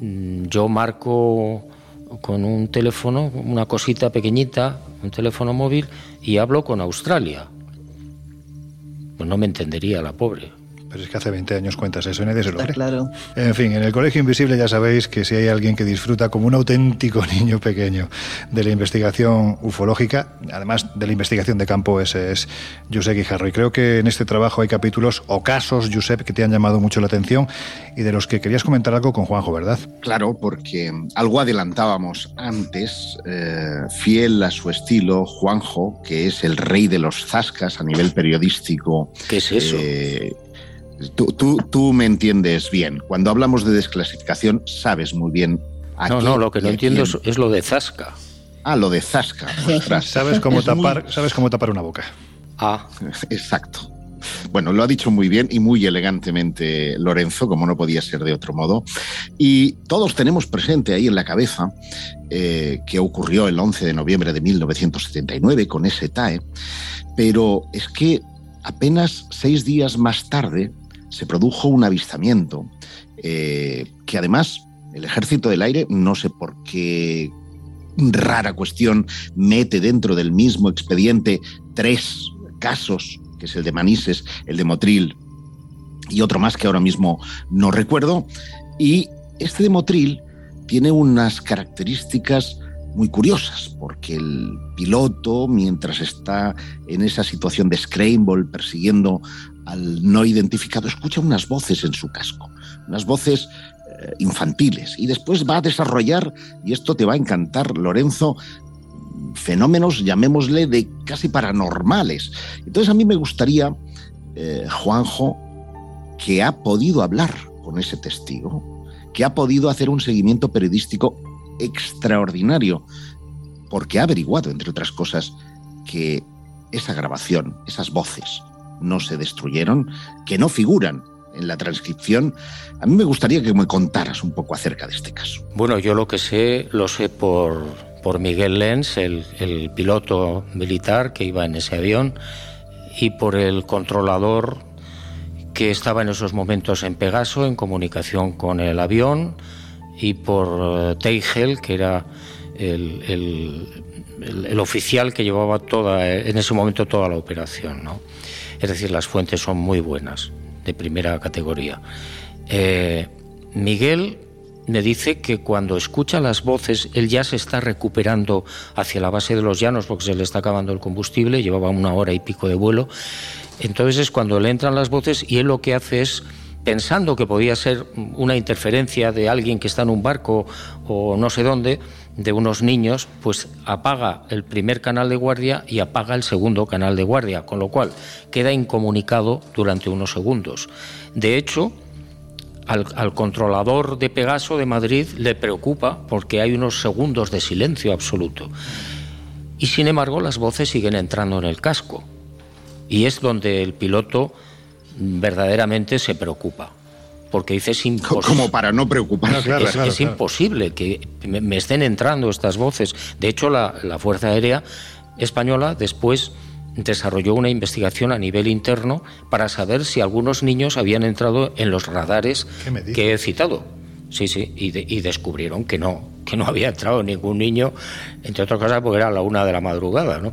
mm, yo marco con un teléfono, una cosita pequeñita, un teléfono móvil, y hablo con Australia. Pues no me entendería la pobre. Pero es que hace 20 años cuentas eso y nadie se lo cree. claro. En fin, en el Colegio Invisible ya sabéis que si hay alguien que disfruta como un auténtico [laughs] niño pequeño de la investigación ufológica, además de la investigación de campo, ese es Josep Guijarro. Y creo que en este trabajo hay capítulos o casos, Josep, que te han llamado mucho la atención y de los que querías comentar algo con Juanjo, ¿verdad? Claro, porque algo adelantábamos antes, eh, fiel a su estilo, Juanjo, que es el rey de los zascas a nivel periodístico. ¿Qué es eso? eh, tú, tú- tú me entiendes bien. Cuando hablamos de desclasificación, sabes muy bien a no, no, lo que no entiendo es, es lo de Zasca. Ah, lo de zasca. [laughs] ostras. Sabes cómo Es muy- tapar, sabes cómo tapar una boca. Ah, [laughs] Exacto. Bueno, lo ha dicho muy bien y muy elegantemente Lorenzo, como no podía ser de otro modo. Y todos tenemos presente ahí en la cabeza eh, que ocurrió el 11 de noviembre de 1979 con ese TAE, pero es que apenas seis días más tarde se produjo un avistamiento eh, que además el Ejército del Aire, no sé por qué rara cuestión, mete dentro del mismo expediente tres casos, que es el de Manises, el de Motril y otro más que ahora mismo no recuerdo. Y este de Motril tiene unas características muy curiosas, porque el piloto, mientras está en esa situación de Scramble persiguiendo al no identificado, escucha unas voces en su casco, unas voces eh, infantiles, y después va a desarrollar, y esto te va a encantar, Lorenzo, fenómenos, llamémosle, de casi paranormales. Entonces a mí me gustaría, eh, Juanjo, que ha podido hablar con ese testigo, que ha podido hacer un seguimiento periodístico extraordinario, porque ha averiguado, entre otras cosas, que esa grabación, esas voces, no se destruyeron, que no figuran en la transcripción. A mí me gustaría que me contaras un poco acerca de este caso. bueno, yo lo que sé lo sé por, por Miguel Lenz, el, piloto militar que iba en ese avión, y por el controlador que estaba en esos momentos en Pegaso, en comunicación con el avión, y por eh, Teigel, que era el, el- el- el oficial que llevaba toda, en ese momento toda la operación. ¿no? Es decir, las fuentes son muy buenas, de primera categoría. Eh, Miguel me dice que cuando escucha las voces, él ya se está recuperando hacia la base de los llanos porque se le está acabando el combustible, llevaba una hora y pico de vuelo. Entonces es cuando le entran las voces y él lo que hace es, pensando que podía ser una interferencia de alguien que está en un barco o no sé dónde, de unos niños, pues apaga el primer canal de guardia y apaga el segundo canal de guardia, con lo cual queda incomunicado durante unos segundos. De hecho, al, controlador de Pegaso de Madrid le preocupa porque hay unos segundos de silencio absoluto. Y sin embargo las voces siguen entrando en el casco. Y es donde el piloto verdaderamente se preocupa. Porque dice es Co- imposible. Como para no preocuparse. claro, es, claro, es claro. imposible que me, estén entrando estas voces. De hecho, la, la Fuerza Aérea Española después desarrolló una investigación a nivel interno para saber si algunos niños habían entrado en los radares ¿Qué me dices? que he citado. Sí, sí, y, de- y descubrieron que no, que no había entrado ningún niño, entre otras cosas porque era la una de la madrugada, ¿no?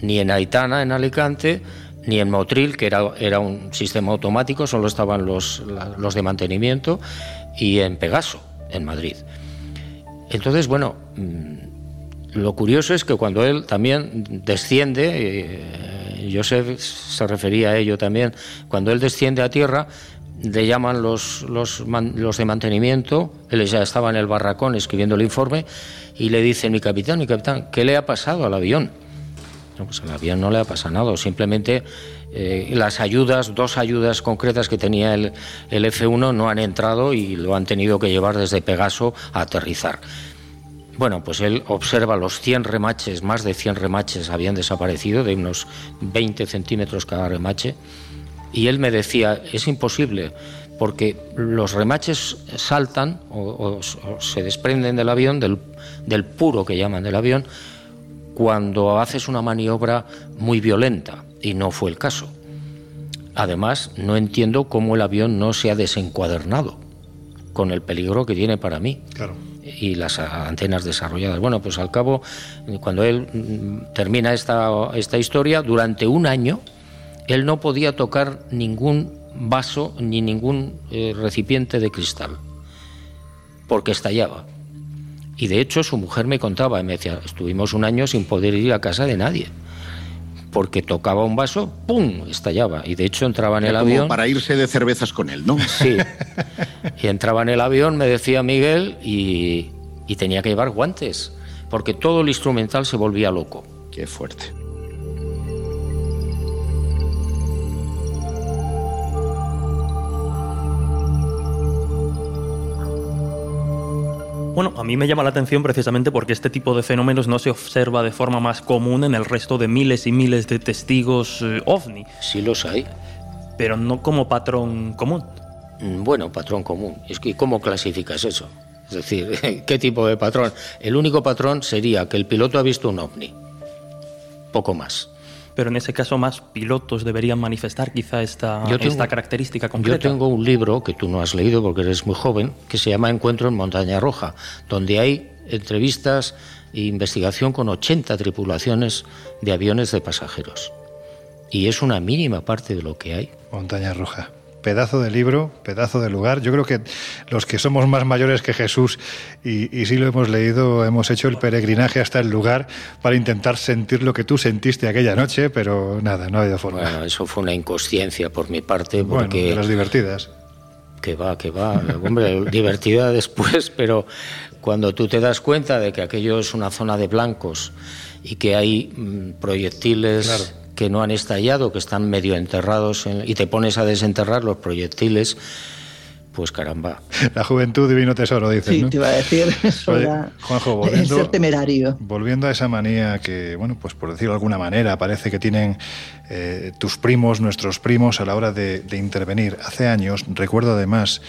Ni en Aitana, en Alicante, ni en Motril, que era, era un sistema automático, solo estaban los, los de mantenimiento, y en Pegaso, en Madrid. Entonces, bueno, mm, lo curioso es que cuando él también desciende, eh, Joseph se refería a ello también, cuando él desciende a tierra, le llaman los, los, los de mantenimiento, él ya estaba en el barracón escribiendo el informe, y le dicen, mi capitán, mi capitán, ¿qué le ha pasado al avión? Pues al avión no le ha pasado nada, simplemente eh, las ayudas, dos ayudas concretas que tenía el, el F1 no han entrado y lo han tenido que llevar desde Pegaso a aterrizar. Bueno, pues él observa los 100 remaches, más de 100 remaches habían desaparecido, de unos 20 centímetros cada remache, y él me decía, es imposible, porque los remaches saltan o, se desprenden del avión, del, del puro que llaman del avión, cuando haces una maniobra muy violenta, y no fue el caso. Además, no entiendo cómo el avión no se ha desencuadernado con el peligro que tiene para mí. Claro y las antenas desarrolladas. Bueno, pues al cabo, cuando él mm, termina esta, esta historia, durante un año él no podía tocar ningún vaso ni ningún eh, recipiente de cristal, porque estallaba. Y de hecho su mujer me contaba, me decía, estuvimos un año sin poder ir a casa de nadie porque tocaba un vaso, ¡pum! estallaba. Y de hecho entraba en el avión. Para irse de cervezas con él, ¿no? Sí. Y entraba en el avión, me decía Miguel, y, y tenía que llevar guantes, porque todo el instrumental se volvía loco. Qué fuerte. Bueno, a mí me llama la atención precisamente porque este tipo de fenómenos no se observa de forma más común en el resto de miles y miles de testigos eh, ovni. Sí los hay. Pero no como patrón común. Mm, bueno, patrón común. Es que ¿cómo clasificas eso? Es decir, [laughs] ¿qué tipo de patrón? El único patrón sería que el piloto ha visto un ovni. Poco más pero en ese caso más pilotos deberían manifestar quizá esta, esta característica concreta. Yo tengo un libro que tú no has leído porque eres muy joven, que se llama Encuentro en Montaña Roja, donde hay entrevistas e investigación con 80 tripulaciones de aviones de pasajeros. Y es una mínima parte de lo que hay. Montaña Roja pedazo de libro, pedazo de lugar. Yo creo que los que somos más mayores que Jesús y, y sí lo hemos leído, hemos hecho el peregrinaje hasta el lugar para intentar sentir lo que tú sentiste aquella noche, pero nada, no ha habido forma. Bueno, eso fue una inconsciencia por mi parte. Porque... Bueno, de las divertidas. Que va, que va. Hombre, [laughs] divertida después, pero cuando tú te das cuenta de que aquello es una zona de blancos y que hay mm, proyectiles que no han estallado, que están medio enterrados, y te pones a desenterrar los proyectiles, pues caramba. La juventud divino tesoro, dices, Sí, te iba a decir [laughs] eso Juanjo, [laughs] volviendo, ser temerario. Volviendo a esa manía que, bueno, pues por decirlo de alguna manera, parece que tienen eh, tus primos, nuestros primos, a la hora de, intervenir. Hace años, recuerdo además,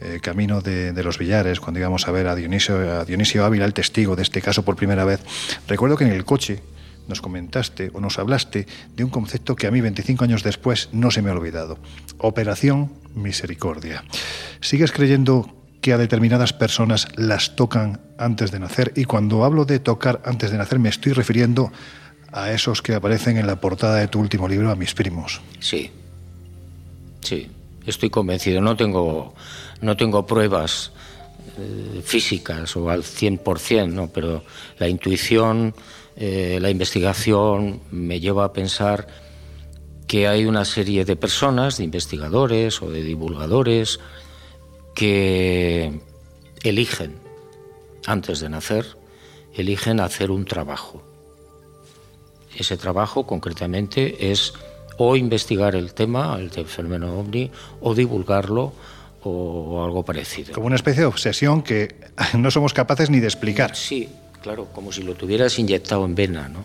eh, camino de, los Villares, cuando íbamos a ver a Dionisio, a Dionisio Ávila, el testigo de este caso por primera vez, recuerdo que en el coche nos comentaste o nos hablaste de un concepto que a mí 25 años después no se me ha olvidado. Operación Misericordia. ¿Sigues creyendo que a determinadas personas las tocan antes de nacer? Y cuando hablo de tocar antes de nacer me estoy refiriendo a esos que aparecen en la portada de tu último libro, a mis primos. Sí, sí, estoy convencido. No tengo, no tengo pruebas eh, físicas o al 100%, ¿no? pero la intuición eh, la investigación me lleva a pensar que hay una serie de personas, de investigadores o de divulgadores, que eligen, antes de nacer, eligen hacer un trabajo. Ese trabajo concretamente es o investigar el tema, el fenómeno ovni, o divulgarlo o algo parecido. Como una especie de obsesión que [laughs] no somos capaces ni de explicar. Sí, claro, como si lo tuvieras inyectado en vena, ¿no?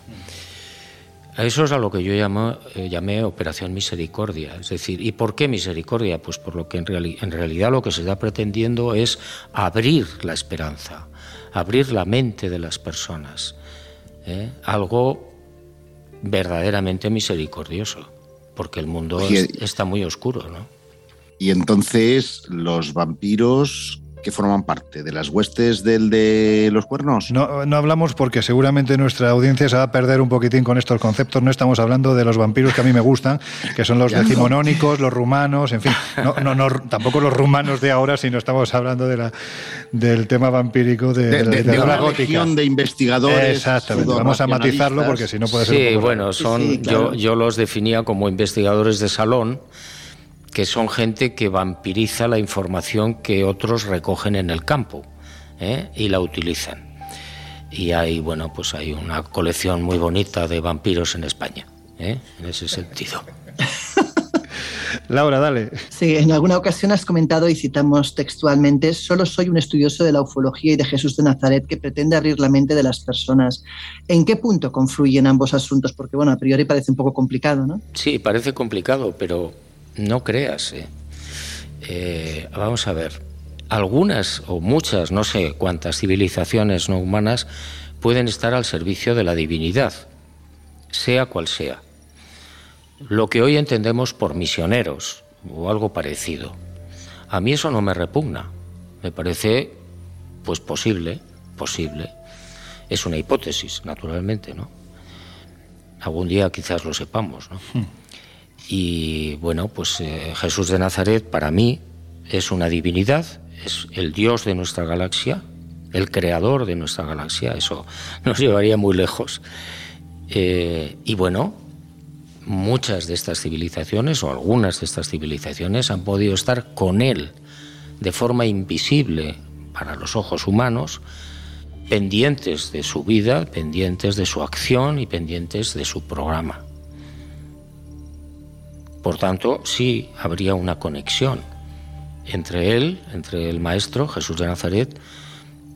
Eso es a lo que yo llamo, eh, llamé Operación Misericordia. Es decir, ¿y por qué misericordia? Pues por lo que en, en realidad lo que se está pretendiendo es abrir la esperanza, abrir la mente de las personas. ¿eh? Algo verdaderamente misericordioso, porque el mundo está muy oscuro, ¿no? Y entonces los vampiros que forman parte de las huestes del de los cuernos? No, no hablamos porque seguramente nuestra audiencia se va a perder un poquitín con estos conceptos. No estamos hablando de los vampiros que a mí me gustan, que son los decimonónicos, los rumanos, en fin. No, no, tampoco los rumanos de ahora, sino estamos hablando de la, del tema vampírico de, de, de, una de investigadores. Exactamente. Vamos a matizarlo porque si no puede ser. Sí, bueno, son, yo, yo los definía como investigadores de salón que son gente que vampiriza la información que otros recogen en el campo ¿eh? y la utilizan. y hay, bueno, pues hay una colección muy bonita de vampiros en España, ¿eh? en ese sentido. [laughs] Laura, dale. Sí, en alguna ocasión has comentado y citamos textualmente, solo soy un estudioso de la ufología y de Jesús de Nazaret que pretende abrir la mente de las personas. ¿En qué punto confluyen ambos asuntos? Porque, bueno, a priori parece un poco complicado, ¿no? Sí, parece complicado, pero no creas. ¿eh? Eh, vamos a ver, algunas o muchas, no sé cuántas civilizaciones no humanas pueden estar al servicio de la divinidad, sea cual sea lo que hoy entendemos por misioneros o algo parecido. A mí eso no me repugna, me parece pues posible, posible. Es una hipótesis, naturalmente, ¿no? Algún día quizás lo sepamos, ¿no? Hmm. Y bueno, pues eh, Jesús de Nazaret para mí es una divinidad, es el Dios de nuestra galaxia, el creador de nuestra galaxia, eso [laughs] nos llevaría muy lejos. Eh, y bueno, muchas de estas civilizaciones o algunas de estas civilizaciones han podido estar con él de forma invisible para los ojos humanos, pendientes de su vida, pendientes de su acción y pendientes de su programa. Por tanto, sí habría una conexión entre él, entre el Maestro Jesús de Nazaret,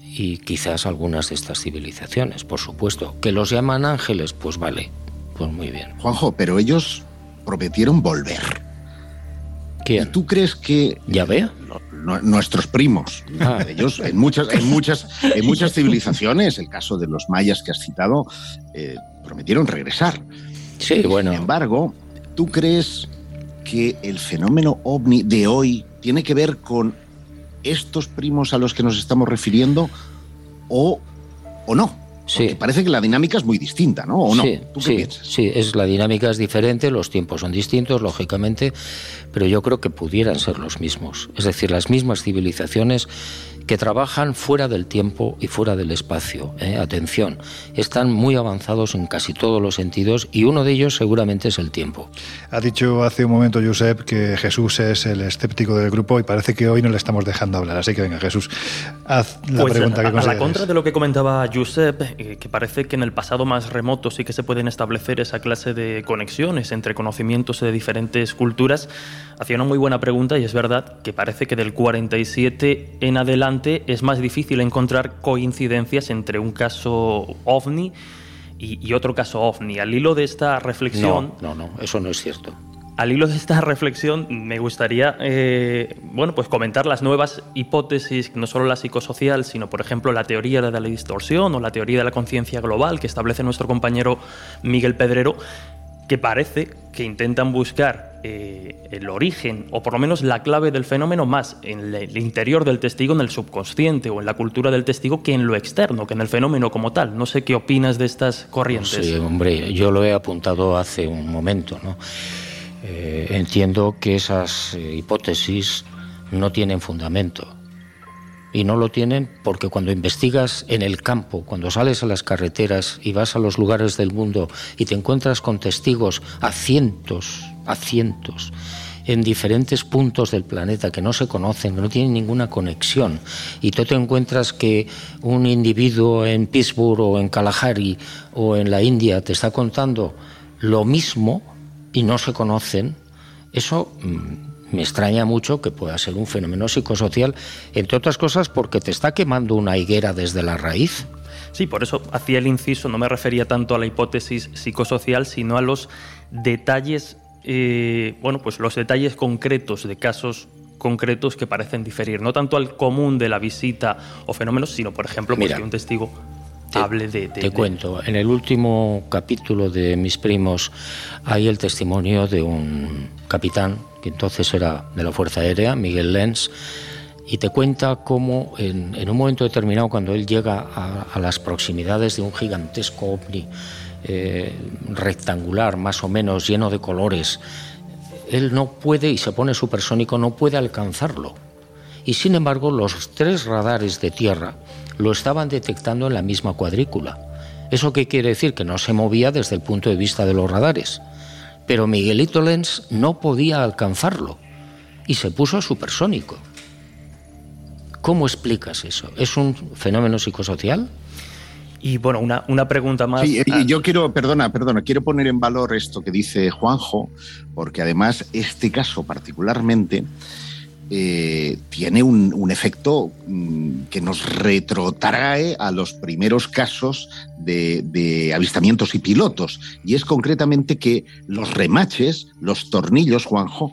y quizás algunas de estas civilizaciones, por supuesto. ¿Que los llaman ángeles? Pues vale, pues muy bien. Juanjo, pero ellos prometieron volver. ¿Quién? ¿Y tú crees que... ¿Ya vea? nuestros primos. Ah. [laughs] Ellos, en muchas, en, muchas, en [laughs] muchas civilizaciones, el caso de los mayas que has citado, eh, prometieron regresar. Sí, bueno. Sin embargo, ¿tú crees que el fenómeno ovni de hoy tiene que ver con estos primos a los que nos estamos refiriendo o, o no? Sí. parece que la dinámica es muy distinta, ¿no? ¿O no? Sí, ¿Tú qué piensas? sí, es, la dinámica es diferente, los tiempos son distintos, lógicamente, pero yo creo que pudieran ser los mismos. Es decir, las mismas civilizaciones que trabajan fuera del tiempo y fuera del espacio. ¿eh? Atención, están muy avanzados en casi todos los sentidos y uno de ellos seguramente es el tiempo. Ha dicho hace un momento Josep que Jesús es el escéptico del grupo y parece que hoy no le estamos dejando hablar. Así que venga, Jesús, haz la pues pregunta que A la contra de lo que comentaba Josep, eh, que parece que en el pasado más remoto sí que se pueden establecer esa clase de conexiones entre conocimientos de diferentes culturas, hacía una muy buena pregunta y es verdad que parece que del 47 en adelante es más difícil encontrar coincidencias entre un caso ovni y, otro caso ovni. Al hilo de esta reflexión... No, no, no, eso no es cierto. Al hilo de esta reflexión me gustaría eh, bueno, pues comentar las nuevas hipótesis, no solo la psicosocial, sino por ejemplo la teoría de la distorsión o la teoría de la conciencia global que establece nuestro compañero Miguel Pedrero, que parece que intentan buscar eh, el origen o por lo menos la clave del fenómeno más en el interior del testigo, en el subconsciente o en la cultura del testigo que en lo externo, que en el fenómeno como tal. No sé qué opinas de estas corrientes. Sí, hombre, yo lo he apuntado hace un momento. ¿no? Eh, entiendo que esas eh, hipótesis no tienen fundamento y no lo tienen porque cuando investigas en el campo, cuando sales a las carreteras y vas a los lugares del mundo y te encuentras con testigos a cientos, a cientos, en diferentes puntos del planeta que no se conocen, que no tienen ninguna conexión, y tú te encuentras que un individuo en Pittsburgh o en Kalahari o en la India te está contando lo mismo y no se conocen, eso mm, me extraña mucho que pueda ser un fenómeno psicosocial, entre otras cosas porque te está quemando una higuera desde la raíz. Sí, por eso hacía el inciso, no me refería tanto a la hipótesis psicosocial, sino a los detalles, eh, bueno, pues los detalles concretos de casos concretos que parecen diferir, no tanto al común de la visita o fenómenos, sino, por ejemplo, pues que un testigo hable de, Te cuento, en el último capítulo de Mis Primos hay el testimonio de un capitán que entonces era de la Fuerza Aérea, Miguel Lenz, y te cuenta cómo en, un momento determinado, cuando él llega a, las proximidades de un gigantesco ovni eh, rectangular, más o menos lleno de colores, él no puede, y se pone supersónico, no puede alcanzarlo. Y sin embargo, los tres radares de tierra lo estaban detectando en la misma cuadrícula. ¿Eso qué quiere decir? Que no se movía desde el punto de vista de los radares pero Miguelito Lenz no podía alcanzarlo y se puso supersónico. ¿Cómo explicas eso? ¿Es un fenómeno psicosocial? Y bueno, una, una pregunta más. Sí, yo quiero, perdona, perdona, quiero poner en valor esto que dice Juanjo, porque además este caso particularmente eh, tiene un, efecto mm, que nos retrotrae a los primeros casos de, avistamientos y pilotos. Y es concretamente que los remaches, los tornillos, Juanjo,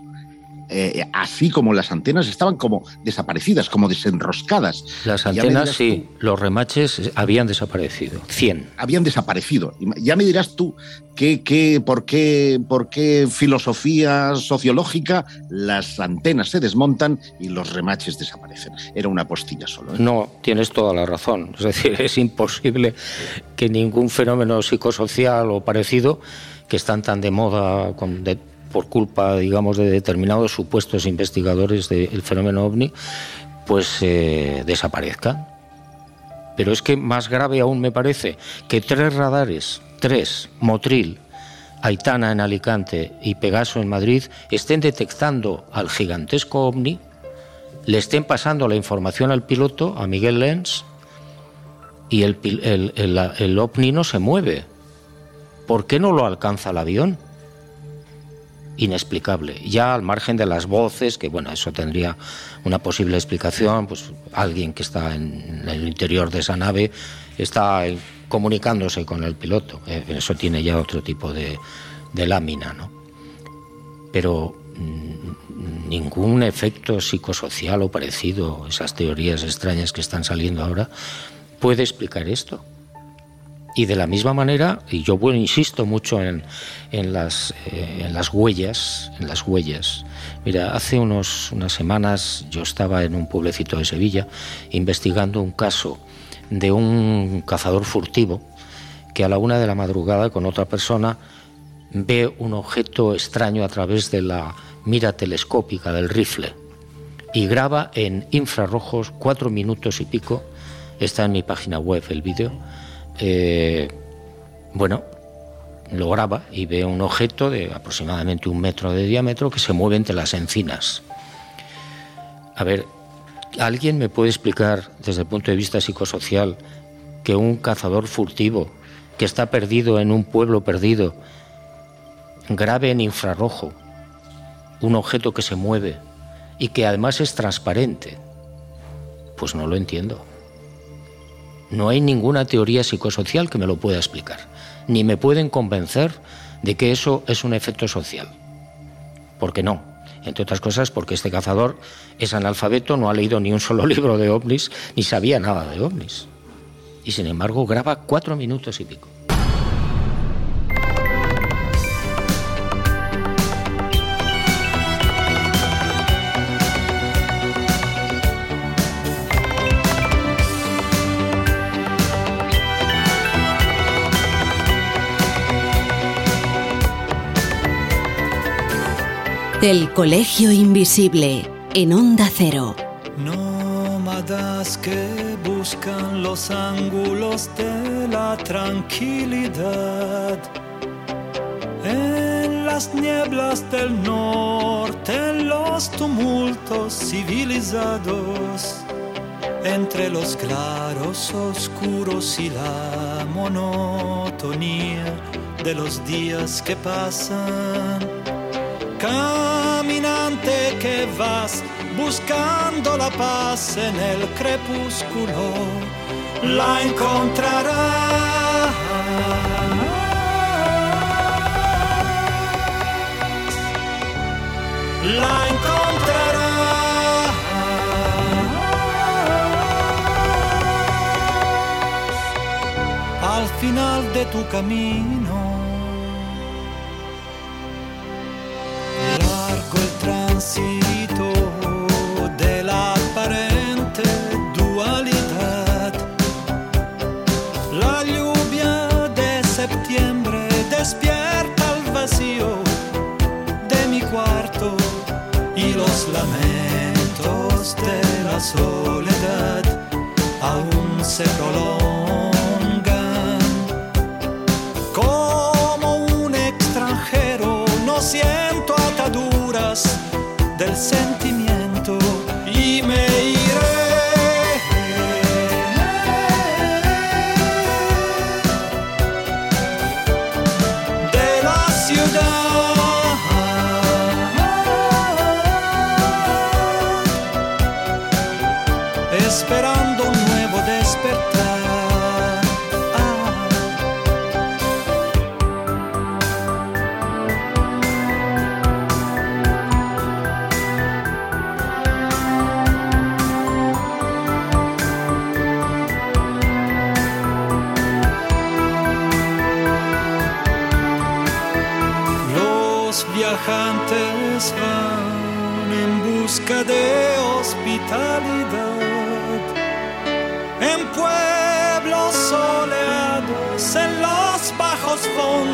eh, así como las antenas estaban como desaparecidas, como desenroscadas. Las antenas sí, los remaches habían desaparecido, 100. Habían desaparecido. Ya me dirás tú qué, qué, por, qué, por qué filosofía sociológica las antenas se desmontan y los remaches desaparecen. Era una postilla solo. ¿eh? No, tienes toda la razón. Es decir, [laughs] es imposible que ningún fenómeno psicosocial o parecido que están tan de moda con, por culpa, digamos, de determinados supuestos investigadores del fenómeno ovni, pues eh, desaparezcan. Pero es que más grave aún me parece que tres radares, tres, Motril, Aitana en Alicante y Pegaso en Madrid, estén detectando al gigantesco ovni, le estén pasando la información al piloto, a Miguel Lenz, y el ovni no se mueve. ¿Por qué no lo alcanza el avión? Inexplicable. Ya al margen de las voces, que bueno, eso tendría una posible explicación, pues alguien que está en el interior de esa nave está comunicándose con el piloto. Eh, eso tiene ya otro tipo de, lámina, ¿no? Pero mm, ningún efecto psicosocial o parecido, esas teorías extrañas que están saliendo ahora, puede explicar esto. Y de la misma manera, y yo bueno, insisto mucho en, en, las, eh, en las huellas, en las huellas. Mira, hace unos, unas semanas yo estaba en un pueblecito de Sevilla investigando un caso de un cazador furtivo que a la una de la madrugada con otra persona ve un objeto extraño a través de la mira telescópica del rifle y graba en infrarrojos cuatro minutos y pico. Está en mi página web el vídeo eh, bueno, lo graba y ve un objeto de aproximadamente un metro de diámetro que se mueve entre las encinas. A ver, ¿alguien me puede explicar desde el punto de vista psicosocial que un cazador furtivo que está perdido en un pueblo perdido grabe en infrarrojo un objeto que se mueve y que además es transparente? Pues no lo entiendo. No hay ninguna teoría psicosocial que me lo pueda explicar, ni me pueden convencer de que eso es un efecto social. Porque no, entre otras cosas porque este cazador es analfabeto, no ha leído ni un solo [laughs] libro de ovnis, ni sabía nada de ovnis. Y sin embargo graba cuatro minutos y pico. El Colegio Invisible en Onda Cero. Nómadas que buscan los ángulos de la tranquilidad. En las nieblas del norte, en los tumultos civilizados. Entre los claros oscuros y la monotonía de los días que pasan caminante que vas buscando la paz en el crepúsculo, la encontrarás. La encontrarás. Al final de tu camino soledad aún se prolongan.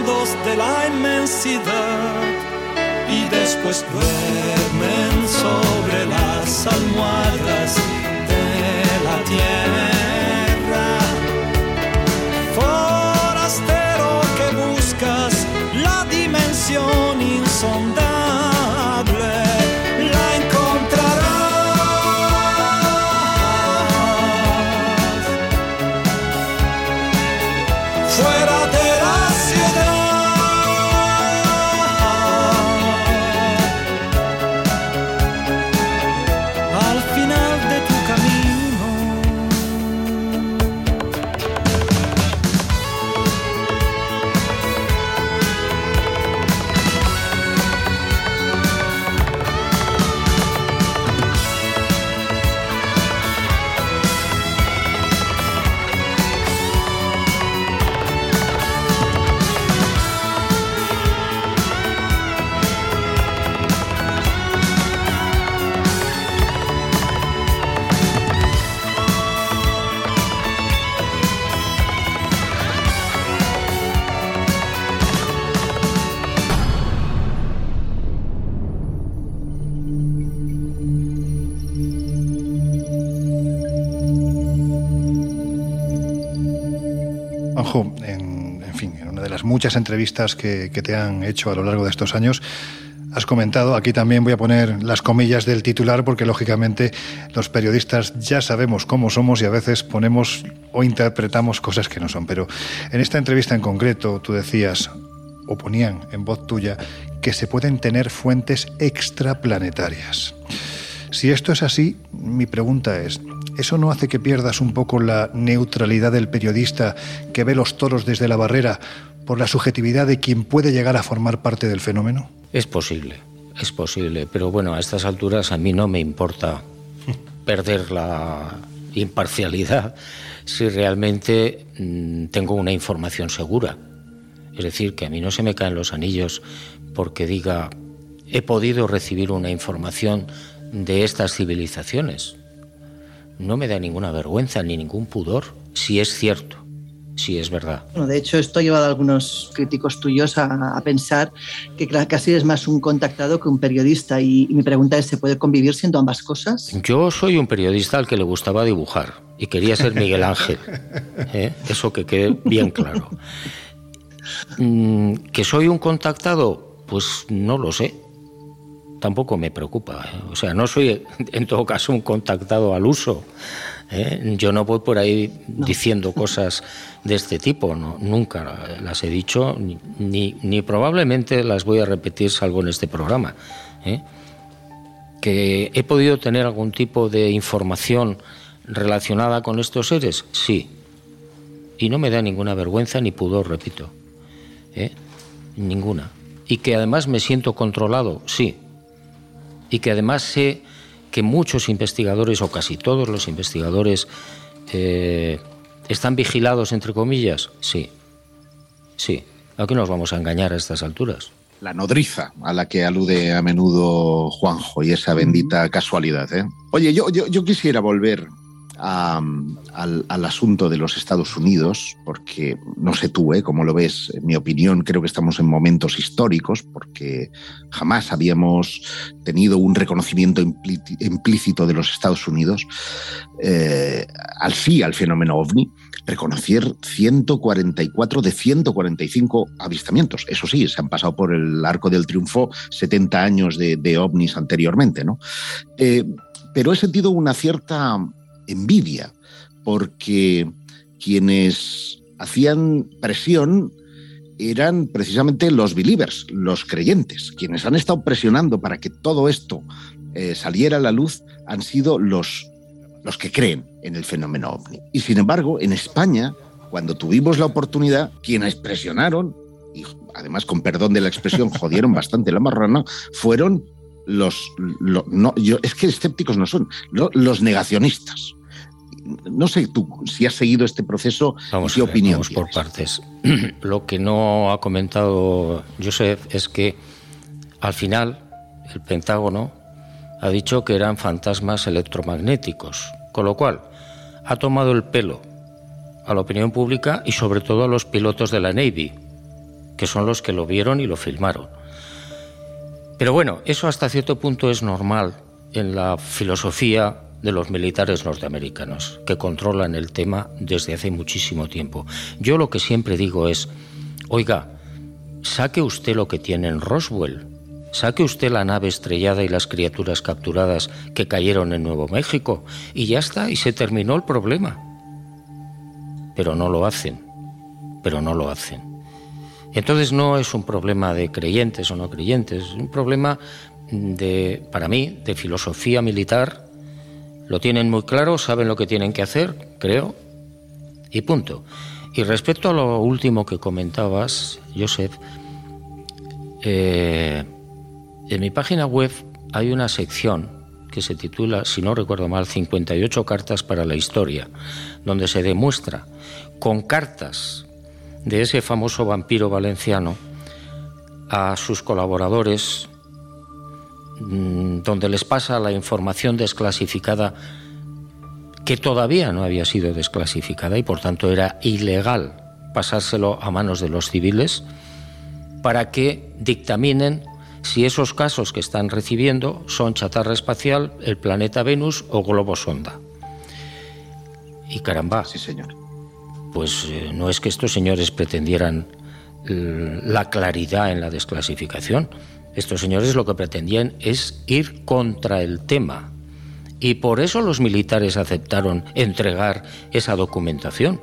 De la inmensidad y después duermen sobre las almohadas de la tierra. Juanjo, en, fin, en una de las muchas entrevistas que, que te han hecho a lo largo de estos años, has comentado, aquí también voy a poner las comillas del titular porque lógicamente los periodistas ya sabemos cómo somos y a veces ponemos o interpretamos cosas que no son. Pero en esta entrevista en concreto tú decías, o ponían en voz tuya, que se pueden tener fuentes extraplanetarias. Si esto es así, mi pregunta es, ¿eso no hace que pierdas un poco la neutralidad del periodista que ve los toros desde la barrera por la subjetividad de quien puede llegar a formar parte del fenómeno? Es posible, es posible, pero bueno, a estas alturas a mí no me importa perder la imparcialidad si realmente mm, tengo una información segura. Es decir, que a mí no se me caen los anillos porque diga he podido recibir una información de estas civilizaciones. No me da ninguna vergüenza ni ningún pudor si es cierto, si es verdad. Bueno, de hecho, esto ha llevado a algunos críticos tuyos a, a pensar que casi es más un contactado que un periodista. Y, y mi pregunta es, ¿se puede convivir siendo ambas cosas? Yo soy un periodista al que le gustaba dibujar y quería ser Miguel Ángel. [laughs] ¿eh? Eso que quede bien claro. Mm, ¿Que soy un contactado? Pues no lo sé. Tampoco me preocupa. ¿eh? O sea, no soy en todo caso un contactado al uso. ¿eh? Yo no voy por ahí diciendo [laughs] cosas de este tipo. No, nunca las he dicho ni, ni, ni probablemente las voy a repetir salvo en este programa. ¿eh? ¿Que he podido tener algún tipo de información relacionada con estos seres? Sí. Y no me da ninguna vergüenza ni pudor, repito. Ninguna. Y que además me siento controlado, sí. Y que además sé que muchos investigadores, o casi todos los investigadores, eh, están vigilados, entre comillas, sí. Sí. ¿A qué nos vamos a engañar a estas alturas? La nodriza a la que alude a menudo Juanjo y esa bendita casualidad. ¿eh? Oye, yo, yo, yo quisiera volver al, al, asunto de los Estados Unidos, porque no sé tú, ¿eh? cómo lo ves, en mi opinión creo que estamos en momentos históricos, porque jamás habíamos tenido un reconocimiento implícito de los Estados Unidos eh, al sí al fenómeno ovni, reconocer 144 de 145 avistamientos. Eso sí, se han pasado por el arco del triunfo 70 años de, de ovnis anteriormente, ¿no? Eh, pero he sentido una cierta envidia, porque quienes hacían presión eran precisamente los believers, los creyentes. Quienes han estado presionando para que todo esto eh, saliera a la luz han sido los los que creen en el fenómeno ovni. Y sin embargo, en España, cuando tuvimos la oportunidad, quienes presionaron, y además con perdón de la expresión, [laughs] jodieron bastante la marrana, fueron los, no, yo, es que escépticos no son, los negacionistas. No sé tú si has seguido este proceso vamos y qué opinión. Vamos por partes. [clears throat] Lo que no ha comentado Joseph es que al final el Pentágono ha dicho que eran fantasmas electromagnéticos, con lo cual ha tomado el pelo a la opinión pública y sobre todo a los pilotos de la Navy, que son los que lo vieron y lo filmaron. Pero bueno, eso hasta cierto punto es normal en la filosofía de los militares norteamericanos, que controlan el tema desde hace muchísimo tiempo. Yo lo que siempre digo es, oiga, saque usted lo que tiene en Roswell, saque usted la nave estrellada y las criaturas capturadas que cayeron en Nuevo México, y ya está, y se terminó el problema. Pero no lo hacen, pero no lo hacen. Entonces no es un problema de creyentes o no creyentes, es un problema de, para mí, de filosofía militar. Lo tienen muy claro, saben lo que tienen que hacer, creo, y punto. Y respecto a lo último que comentabas, Joseph, eh, en mi página web hay una sección que se titula, si no recuerdo mal, 58 cartas para la historia, donde se demuestra con cartas de ese famoso vampiro valenciano a sus colaboradores, donde les pasa la información desclasificada que todavía no había sido desclasificada y por tanto era ilegal pasárselo a manos de los civiles para que dictaminen si esos casos que están recibiendo son chatarra espacial, el planeta Venus o globo sonda. Y caramba. Sí, señor pues eh, no es que estos señores pretendieran la claridad en la desclasificación. Estos señores lo que pretendían es ir contra el tema. Y por eso los militares aceptaron entregar esa documentación.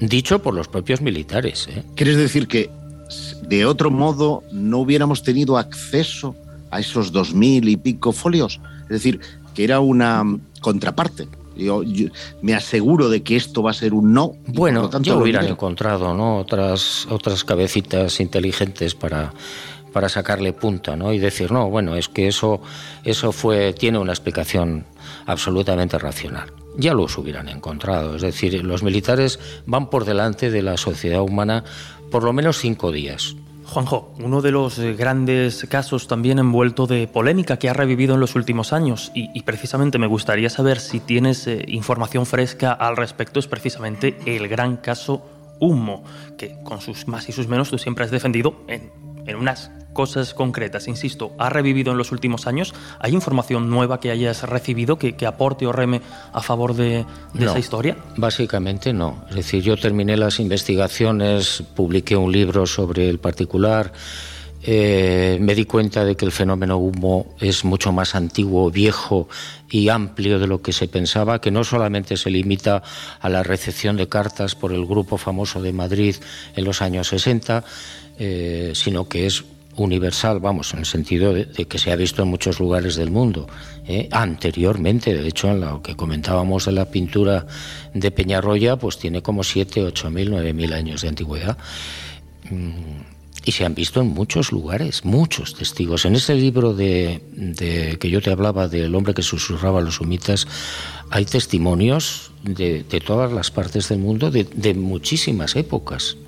Dicho por los propios militares. ¿eh? ¿Quieres decir que de otro modo no hubiéramos tenido acceso a esos dos mil y pico folios? Es decir, que era una contraparte. Yo, me aseguro de que esto va a ser un no. Bueno, tanto ya hubieran encontrado ¿no? otras, otras cabecitas inteligentes para, para sacarle punta ¿no? y decir, no, bueno, es que eso, eso fue, tiene una explicación absolutamente racional. Ya los hubieran encontrado. Es decir, los militares van por delante de la sociedad humana por lo menos cinco días. Juanjo, uno de los eh, grandes casos también envuelto de polémica que ha revivido en los últimos años. Y, precisamente me gustaría saber si tienes eh, información fresca al respecto. Es precisamente el gran caso Humo, que con sus más y sus menos tú siempre has defendido en, en unas cosas concretas, insisto, ha revivido en los últimos años. ¿Hay información nueva que hayas recibido que, aporte o reme a favor de, esa historia? Básicamente no. Es decir, yo terminé las investigaciones, publiqué un libro sobre el particular. Eh, me di cuenta de que el fenómeno humo es mucho más antiguo, viejo y amplio de lo que se pensaba, que no solamente se limita a la recepción de cartas por el grupo famoso de Madrid en los años 60, eh, sino que es universal, vamos, en el sentido de, que se ha visto en muchos lugares del mundo. ¿eh? Anteriormente, de hecho, en lo que comentábamos de la pintura de Peñarroya, pues tiene como 7, 8 mil, 9 mil años de antigüedad. Mm, y se han visto en muchos lugares, muchos testigos. En ese libro de, que yo te hablaba del hombre que susurraba los humitas, hay testimonios de, todas las partes del mundo, de muchísimas épocas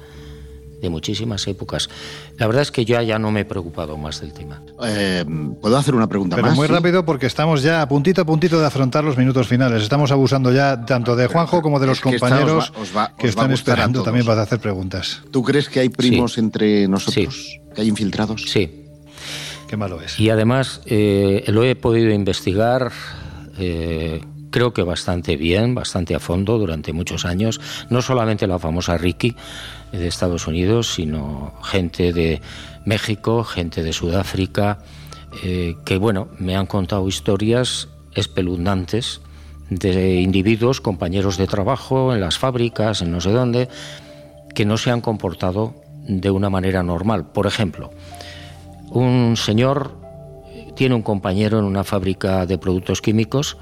de muchísimas épocas. La verdad es que yo ya no me he preocupado más del tema. Eh, ¿Puedo hacer una pregunta Pero más? muy rápido porque estamos ya a puntito a puntito de afrontar los minutos finales. Estamos abusando ya tanto de Juanjo como de los compañeros que están esperando también para hacer preguntas. ¿Tú crees que hay primos entre nosotros? ¿Que hay infiltrados? Sí. Qué malo es. Y además eh, lo he podido investigar. Eh, creo que bastante bien, bastante a fondo durante muchos años, no solamente la famosa Ricky de Estados Unidos, sino gente de México, gente de Sudáfrica, eh, que bueno, me han contado historias espeluznantes de individuos, compañeros de trabajo en las fábricas, en no sé dónde, que no se han comportado de una manera normal. Por ejemplo, un señor tiene un compañero en una fábrica de productos químicos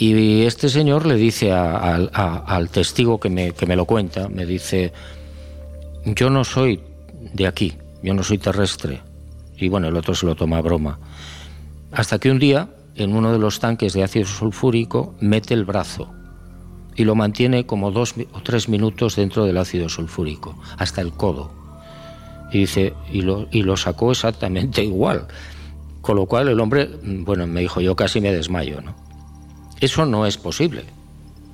Y este señor le dice al testigo que me, lo cuenta, me dice, yo no soy de aquí, yo no soy terrestre. Y bueno, el otro se lo toma a broma. Hasta que un día, en uno de los tanques de ácido sulfúrico, mete el brazo y lo mantiene como dos o tres minutos dentro del ácido sulfúrico, hasta el codo. Y dice, y lo, y lo sacó exactamente [laughs] igual. Con lo cual el hombre, bueno, me dijo, yo casi me desmayo, ¿no? Eso no es posible.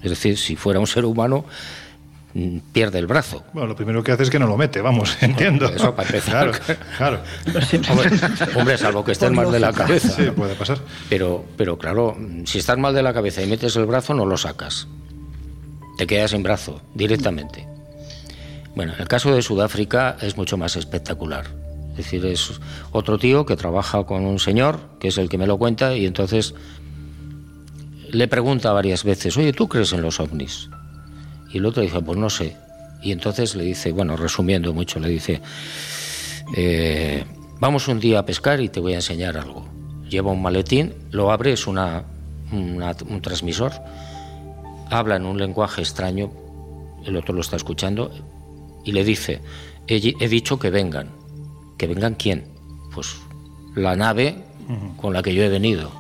Es decir, si fuera un ser humano, mm, pierde el brazo. Bueno, lo primero que hace es que no lo mete, vamos, [laughs] entiendo. Eso para empezar. Claro, claro. Hombre, salvo que estés mal de la cabeza. Sí, puede pasar. Pero, pero claro, si estás mal de la cabeza y metes el brazo, no lo sacas. Te quedas sin brazo, directamente. Bueno, el caso de Sudáfrica es mucho más espectacular. Es decir, es otro tío que trabaja con un señor, que es el que me lo cuenta, y entonces le pregunta varias veces, oye, ¿tú crees en los ovnis? Y el otro dice, pues no sé. Y entonces le dice, bueno, resumiendo mucho, le dice, eh, vamos un día a pescar y te voy a enseñar algo. Lleva un maletín, lo abre, es una, un transmisor, habla en un lenguaje extraño, el otro lo está escuchando, y le dice, he dicho que vengan ¿Que vengan quién? Pues la nave con la que yo he venido.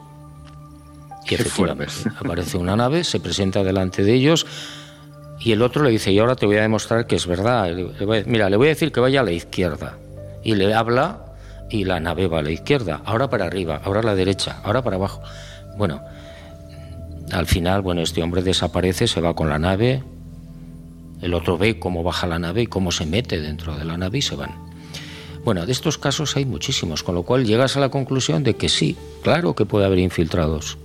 Y efectivamente, [laughs] aparece una nave, se presenta delante de ellos y el otro le dice, y ahora te voy a demostrar que es verdad. Mira, le voy a decir que vaya a la izquierda. Y le habla y la nave va a la izquierda, ahora para arriba, ahora a la derecha, ahora para abajo. Bueno, al final, bueno, este hombre desaparece, se va con la nave, el otro ve cómo baja la nave y cómo se mete dentro de la nave y se van. Bueno, de estos casos hay muchísimos, con lo cual llegas a la conclusión de que sí, claro que puede haber infiltrados,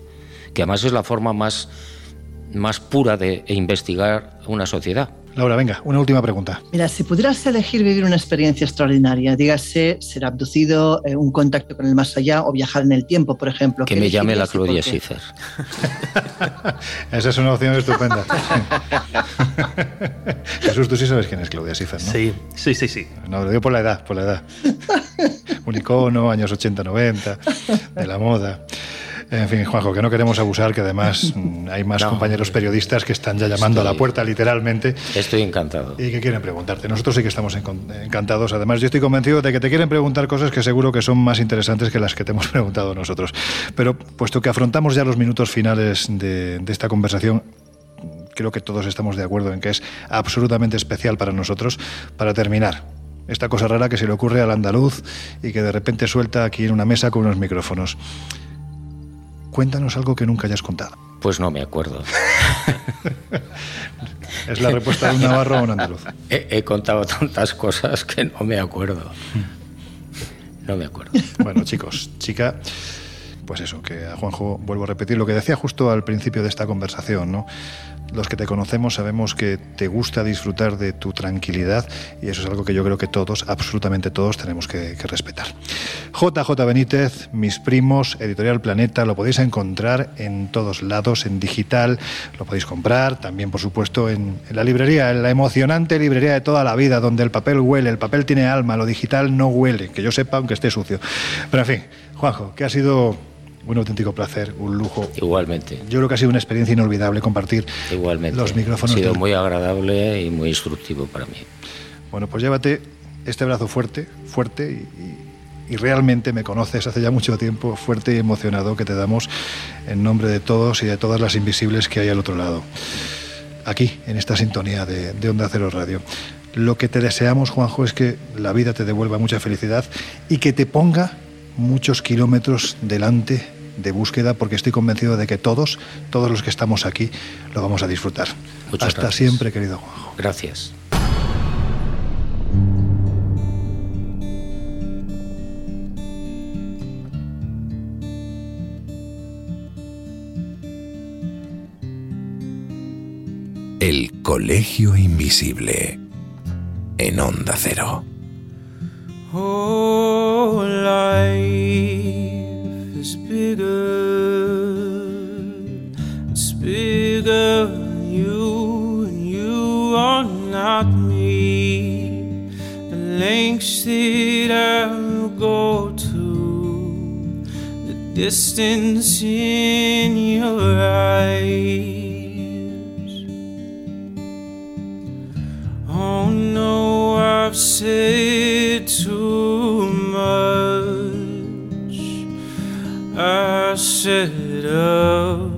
que además es la forma más, más pura de investigar una sociedad. Laura, venga, una última pregunta. Mira, si pudieras elegir vivir una experiencia extraordinaria, dígase ser abducido, eh, un contacto con el más allá o viajar en el tiempo, por ejemplo. Que me llame la Claudia Schiffer. [laughs] Esa es una opción estupenda. [laughs] Jesús, tú sí sabes quién es Claudia Schiffer, ¿no? Sí, sí, sí, sí. No, lo digo por la edad, por la edad. [laughs] un icono, años 80-90, de la moda. En fin, Juanjo, que no queremos abusar, que además [laughs] mm, hay más compañeros periodistas que están ya llamando a la puerta, literalmente. Estoy encantado. Y que quieren preguntarte. Nosotros sí que estamos encantados. Además, yo estoy convencido de que te quieren preguntar cosas que seguro que son más interesantes que las que te hemos [laughs] preguntado nosotros. Pero puesto que afrontamos ya los minutos finales de, de esta conversación, creo que todos estamos de acuerdo en que es absolutamente especial para nosotros. Para terminar, esta cosa rara que se le ocurre al andaluz y que de repente suelta aquí en una mesa con unos micrófonos. Cuéntanos algo que nunca hayas contado. Pues no me acuerdo. [laughs] es la respuesta de un navarro a un andaluz. He, contado tantas cosas que no me acuerdo. No me acuerdo. Bueno, chicos, chica, pues eso, que a Juanjo vuelvo a repetir lo que decía justo al principio de esta conversación, ¿no? Los que te conocemos sabemos que te gusta disfrutar de tu tranquilidad y eso es algo que yo creo que todos, absolutamente todos, tenemos que, respetar. JJ Benítez, mis primos, Editorial Planeta, lo podéis encontrar en todos lados, en digital, lo podéis comprar, también por supuesto en, en la librería, en la emocionante librería de toda la vida, donde el papel huele, el papel tiene alma, lo digital no huele, que yo sepa aunque esté sucio. Pero en fin, Juanjo, que ha sido un auténtico placer, un lujo. Igualmente. Yo creo que ha sido una experiencia inolvidable compartir Igualmente. los micrófonos. Ha sido muy agradable y muy instructivo para mí. Bueno, pues llévate este brazo fuerte, fuerte y, realmente me conoces hace ya mucho tiempo, fuerte y emocionado que te damos en nombre de todos y de todas las invisibles que hay al otro lado. Aquí, en esta sintonía de, de Onda Cero Radio. Lo que te deseamos, Juanjo, es que la vida te devuelva mucha felicidad y que te ponga muchos kilómetros delante de búsqueda porque estoy convencido de que todos, todos los que estamos aquí, lo vamos a disfrutar. Hasta siempre, querido Juanjo. Gracias. El Colegio Invisible en Onda Cero. Oh, bigger, it's bigger than you, and you are not me. The lengths that I will go to, the distance in your eyes. Oh no, I've said. love.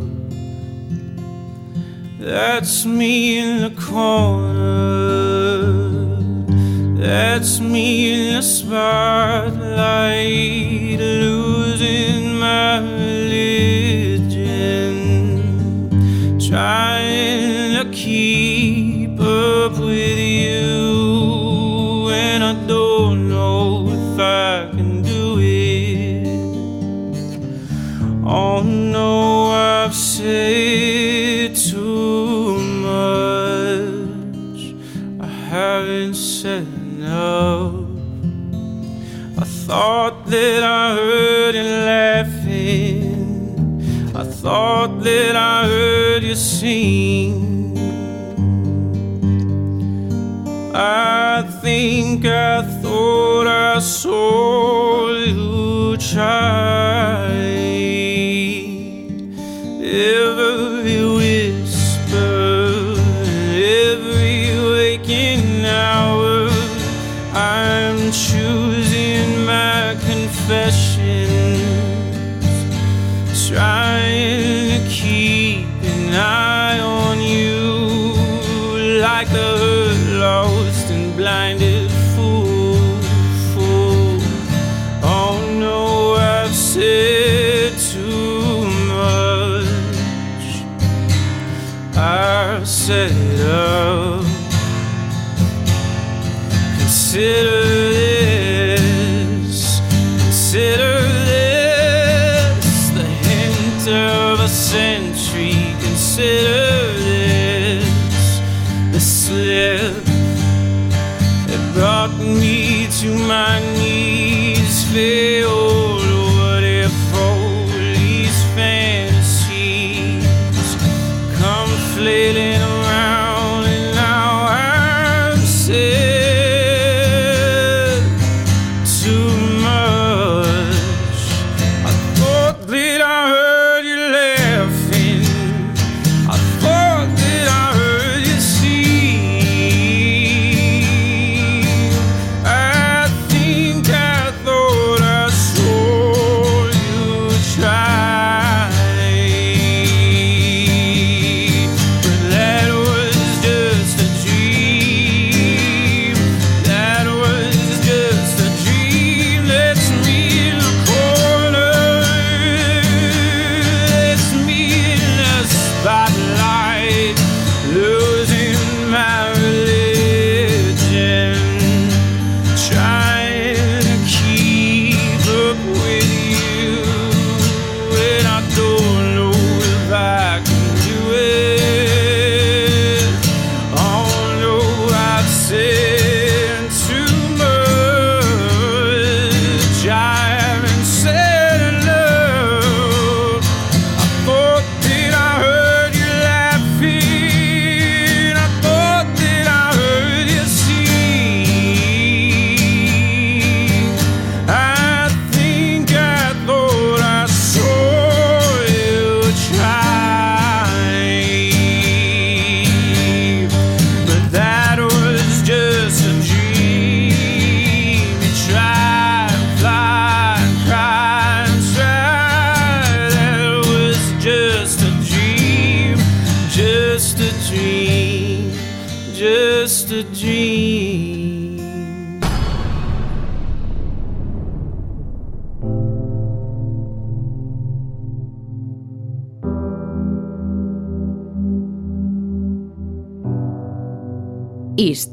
That's me in the corner. That's me in the spotlight. Think I thought I saw you try.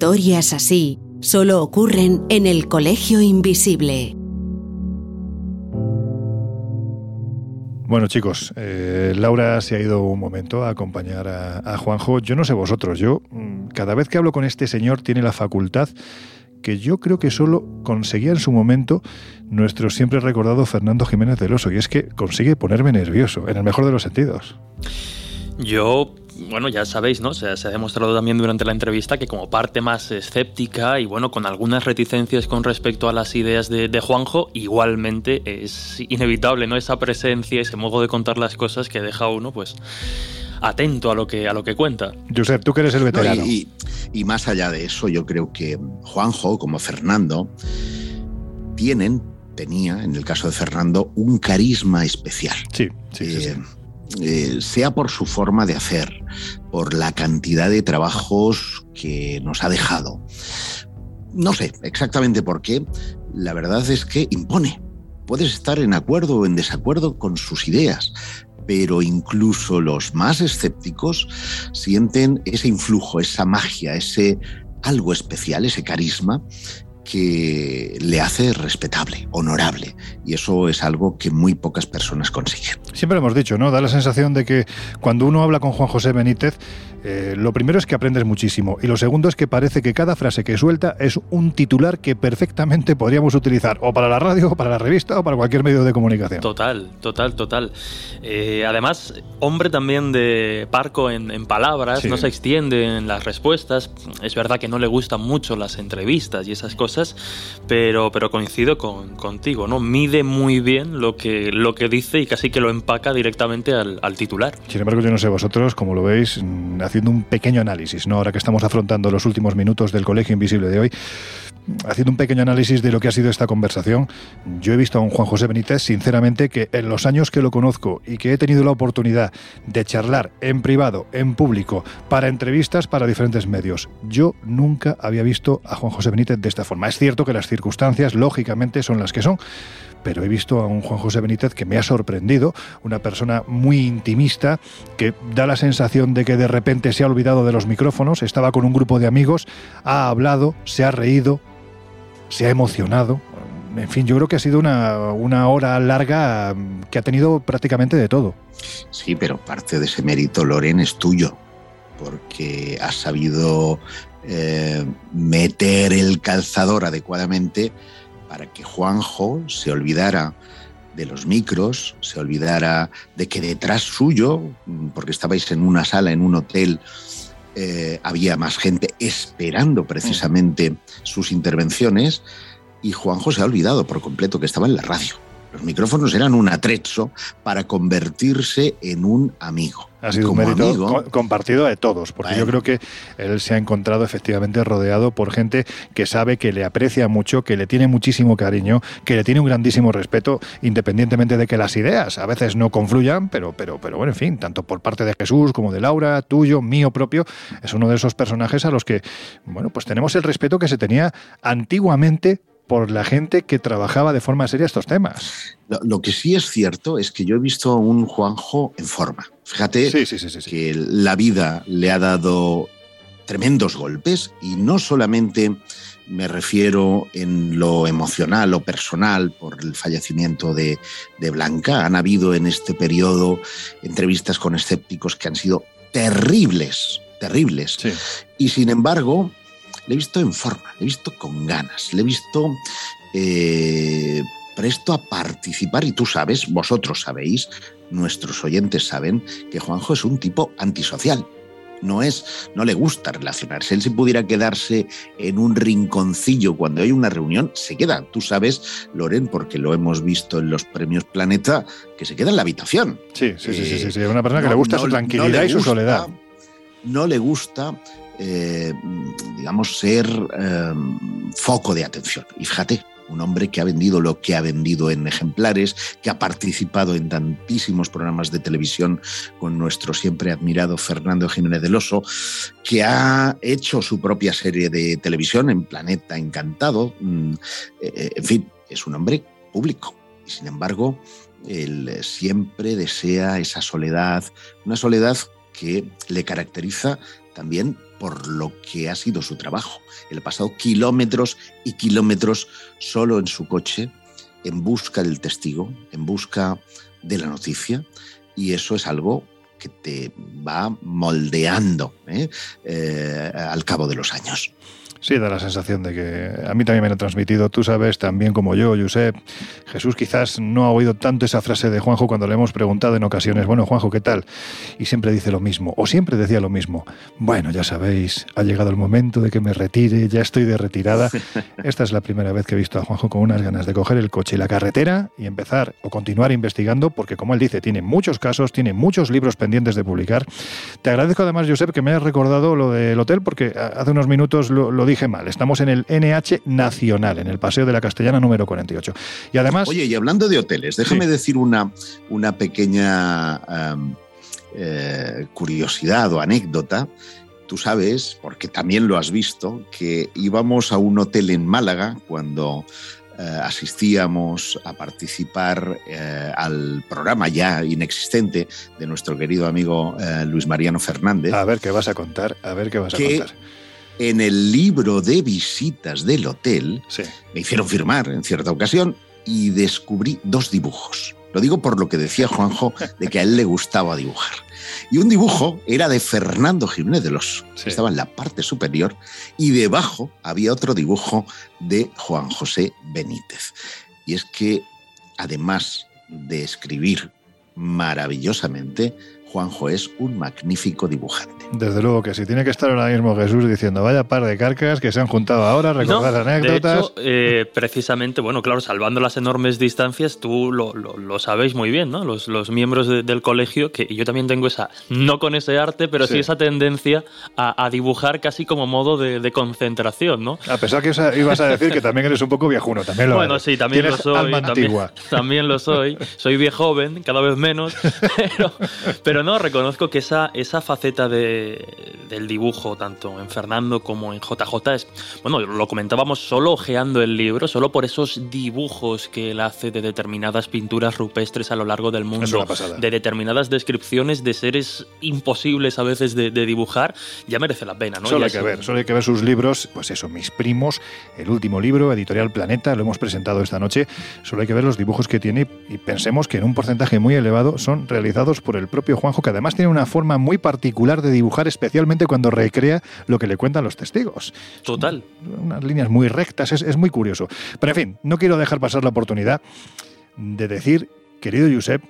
Historias así solo ocurren en el Colegio Invisible. Bueno, chicos, eh, Laura se ha ido un momento a acompañar a, a Juanjo. Yo no sé vosotros, yo mm, cada vez que hablo con este señor tiene la facultad que yo creo que solo conseguía en su momento nuestro siempre recordado Fernando Jiménez del Oso, y es que consigue ponerme nervioso, en el mejor de los sentidos. Yo, bueno, ya sabéis, ¿no? Se, se ha demostrado también durante la entrevista que como parte más escéptica y bueno, con algunas reticencias con respecto a las ideas de, de Juanjo, igualmente es inevitable, ¿no? Esa presencia, ese modo de contar las cosas que deja uno, pues, atento a lo que, a lo que cuenta. Josep, tú que eres el No, veterano. y, y- y más allá de eso, yo creo que Juanjo, como Fernando, tienen, tenía, en el caso de Fernando, un carisma especial. Sí, sí, sí, sí. Eh, eh, sea por su forma de hacer, por la cantidad de trabajos que nos ha dejado. No sé exactamente por qué, la verdad es que impone. Puedes estar en acuerdo o en desacuerdo con sus ideas, pero incluso los más escépticos sienten ese influjo, esa magia, ese algo especial, ese carisma que le hace respetable, honorable. Y eso es algo que muy pocas personas consiguen. Siempre hemos dicho, ¿no? Da la sensación de que cuando uno habla con Juan José Benítez, eh, lo primero es que aprendes muchísimo y lo segundo es que parece que cada frase que suelta es un titular que perfectamente podríamos utilizar o para la radio, o para la revista o para cualquier medio de comunicación. Total, total, total. Eh, además, hombre también de parco en, en palabras, Sí. no se extiende en las respuestas. Es verdad que no le gustan mucho las entrevistas y esas cosas, pero, pero coincido con, contigo, ¿no? Mide muy bien lo que, lo que dice y casi que lo empaca directamente al, al titular. Sin embargo, yo no sé vosotros, como lo veis, mm, haciendo un pequeño análisis, ¿no? Ahora que estamos afrontando los últimos minutos del Colegio Invisible de hoy, haciendo un pequeño análisis de lo que ha sido esta conversación, yo he visto a un Juan José Benítez, sinceramente, que en los años que lo conozco y que he tenido la oportunidad de charlar en privado, en público, para entrevistas para diferentes medios, yo nunca había visto a Juan José Benítez de esta forma. Es cierto que las circunstancias, lógicamente, son las que son, pero he visto a un Juan José Benítez que me ha sorprendido, una persona muy intimista, que da la sensación de que de repente se ha olvidado de los micrófonos, estaba con un grupo de amigos, ha hablado, se ha reído, se ha emocionado. En fin, yo creo que ha sido una, una hora larga mm, que ha tenido prácticamente de todo. Sí, pero parte de ese mérito, Loren, es tuyo, porque has sabido eh, meter el calzador adecuadamente para que Juanjo se olvidara de los micros, se olvidara de que detrás suyo, mm, porque estabais en una sala, en un hotel, eh, había más gente esperando precisamente sus intervenciones y Juanjo se ha olvidado por completo que estaba en la radio. Los micrófonos eran un atrezzo para convertirse en un amigo. Ha sido un mérito amigo, compartido de todos, porque yo creo que él se ha encontrado efectivamente rodeado por gente que sabe que le aprecia mucho, que le tiene muchísimo cariño, que le tiene un grandísimo respeto, independientemente de que las ideas a veces no confluyan, pero, pero, pero bueno, en fin, tanto por parte de Jesús como de Laura, tuyo, mío propio, es uno de esos personajes a los que, bueno, pues tenemos el respeto que se tenía antiguamente por la gente que trabajaba de forma seria estos temas. Lo, lo que sí es cierto es que yo he visto a un Juanjo en forma. Fíjate que la vida le ha dado tremendos golpes y no solamente me refiero en lo emocional o personal por el fallecimiento de, de Blanca. Han habido en este periodo entrevistas con escépticos que han sido terribles, terribles. Y sin embargo, le he visto en forma, le he visto con ganas, le he visto eh, presto a participar y tú sabes, vosotros sabéis, nuestros oyentes saben que Juanjo es un tipo antisocial. No es, no le gusta relacionarse. Él si pudiera quedarse en un rinconcillo cuando hay una reunión, se queda. Tú sabes, Loren, porque lo hemos visto en los premios Planeta, que se queda en la habitación. Sí, sí, sí, sí, sí, sí. Una Eh, persona que le gusta no- su no tranquilidad y su soledad. No le gusta, eh, digamos, ser eh, foco de atención. Y fíjate, un hombre que ha vendido lo que ha vendido en ejemplares, que ha participado en tantísimos programas de televisión con nuestro siempre admirado Fernando Jiménez del Oso, que ha hecho su propia serie de televisión en Planeta Encantado. Mm, eh, En fin, es un hombre público. Y sin embargo, él siempre desea esa soledad, una soledad que le caracteriza también por lo que ha sido su trabajo. Él ha pasado kilómetros y kilómetros solo en su coche en busca del testigo, en busca de la noticia, y eso es algo que te va moldeando ¿eh? Eh, al cabo de los años. Sí, da la sensación de que a mí también me lo ha transmitido, tú sabes, también como yo, Josep. Jesús quizás no ha oído tanto esa frase de Juanjo cuando le hemos preguntado en ocasiones, bueno, Juanjo, ¿qué tal? Y siempre dice lo mismo, o siempre decía lo mismo. Bueno, ya sabéis, ha llegado el momento de que me retire, ya estoy de retirada. [laughs] Esta es la primera vez que he visto a Juanjo con unas ganas de coger el coche y la carretera y empezar o continuar investigando, porque como él dice, tiene muchos casos, tiene muchos libros pendientes de publicar. Te agradezco además, Josep, que me hayas recordado lo del hotel, porque hace unos minutos lo, lo dije mal, estamos en el NH Nacional, en el Paseo de la Castellana número 48. Y además... Oye, y hablando de hoteles, déjame Sí. decir una, una pequeña eh, curiosidad o anécdota. Tú sabes, porque también lo has visto, que íbamos a un hotel en Málaga cuando eh, asistíamos a participar eh, al programa ya inexistente de nuestro querido amigo eh, Luis Mariano Fernández. A ver qué vas a contar, a ver qué vas a contar. En el libro de visitas del hotel Sí. me hicieron firmar en cierta ocasión y descubrí dos dibujos. Lo digo por lo que decía Juanjo de que a él le gustaba dibujar. Y un dibujo era de Fernando Jiménez de los Sí. estaba en la parte superior y debajo había otro dibujo de Juan José Benítez. Y es que además de escribir maravillosamente, Juanjo es un magnífico dibujante. Desde luego que sí. Tiene que estar ahora mismo Jesús diciendo, vaya par de carcas que se han juntado ahora, recordar No, anécdotas. De hecho, eh, precisamente, bueno, claro, salvando las enormes distancias, tú lo, lo- lo sabéis muy bien, ¿no? Los, los miembros de- del colegio, que yo también tengo esa, no con ese arte, pero sí, Sí. esa tendencia a, a dibujar casi como modo de, de concentración, ¿no? A pesar que ibas a decir que también eres un poco viejuno, también lo Bueno, eres. sí, también lo soy. alma también, antigua. [laughs] también lo soy. Soy viejo joven, cada vez menos. [laughs] Pero, pero no, reconozco que esa, esa faceta de, del dibujo, tanto en Fernando como en JJ, es. Bueno, lo comentábamos solo ojeando el libro, solo por esos dibujos que él hace de determinadas pinturas rupestres a lo largo del mundo, de determinadas descripciones de seres imposibles a veces de, de dibujar, ya merece la pena, ¿no? Solo hay que ver, solo hay que ver sus libros, pues eso, Mis Primos, el último libro, Editorial Planeta, lo hemos presentado esta noche, solo hay que ver los dibujos que tiene y pensemos que en un porcentaje muy elevado son realizados por el propio Juanjo, que además tiene una forma muy particular de dibujar, especialmente cuando recrea lo que le cuentan los testigos. Total. Unas líneas muy rectas, es, es muy curioso. Pero en fin, no quiero dejar pasar la oportunidad de decir, querido Josep,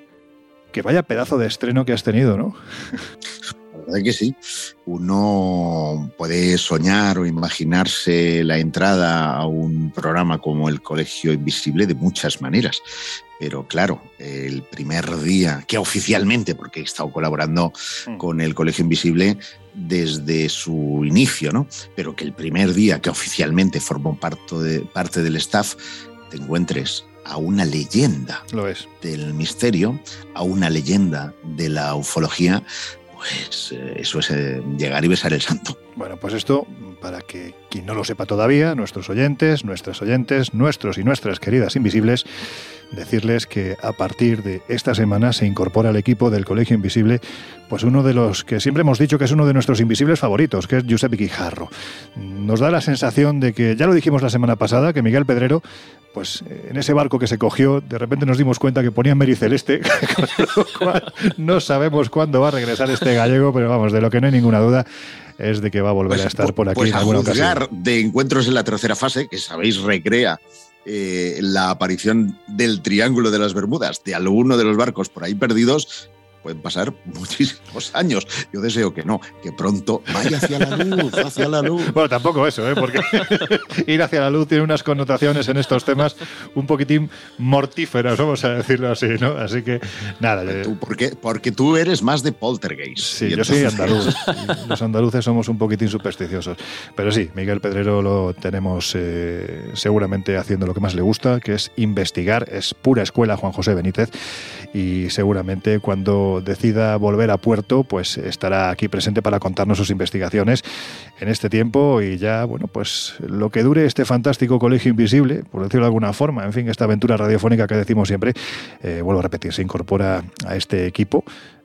que vaya pedazo de estreno que has tenido, ¿no? [laughs] Verdad que sí. Uno puede soñar o imaginarse la entrada a un programa como el Colegio Invisible de muchas maneras. Pero claro, el primer día, que oficialmente, porque he estado colaborando con el Colegio Invisible desde su inicio, ¿no? Pero que el primer día que oficialmente formo parte, parte del staff, te encuentres a una leyenda Lo es. del misterio a una leyenda de la ufología, pues eh, eso es eh, llegar y besar el santo. Bueno, pues esto, para que quien no lo sepa todavía, nuestros oyentes, nuestras oyentes, nuestros y nuestras queridas invisibles, decirles que a partir de esta semana se incorpora al equipo del Colegio Invisible, pues uno de los que siempre hemos dicho que es uno de nuestros invisibles favoritos, que es Giuseppe Guijarro. Nos da la sensación de que, ya lo dijimos la semana pasada, que Miguel Pedrero, pues eh, en ese barco que se cogió, de repente nos dimos cuenta que ponía Mary Celeste, [laughs] con lo cual no sabemos cuándo va a regresar este gallego, pero vamos, de lo que no hay ninguna duda es de que va a volver Pues, a estar por aquí pues en a alguna juzgar ocasión. de encuentros en la tercera fase, que sabéis recrea eh, la aparición del Triángulo de las Bermudas, de alguno de los barcos por ahí perdidos, pueden pasar [laughs] muchísimos años. Yo deseo que no, que pronto vaya hacia la luz, hacia la luz. [laughs] Bueno, tampoco eso, ¿eh? porque [laughs] ir hacia la luz tiene unas connotaciones en estos temas un poquitín mortíferas, vamos a decirlo así, ¿no? Así que, nada. Tú, porque, porque tú eres más de poltergeist. Sí, yo soy andaluz. Los andaluces somos un poquitín supersticiosos. Pero sí, Miguel Pedrero lo tenemos eh, seguramente haciendo lo que más le gusta, que es investigar. Es pura escuela Juan José Benítez. Y seguramente cuando decida volver a puerto, pues estará aquí presente para contarnos sus investigaciones en este tiempo y ya, bueno, pues lo que dure este fantástico colegio invisible, por decirlo de alguna forma, en fin, esta aventura radiofónica que decimos siempre, eh, vuelvo a repetir, se incorpora a este equipo.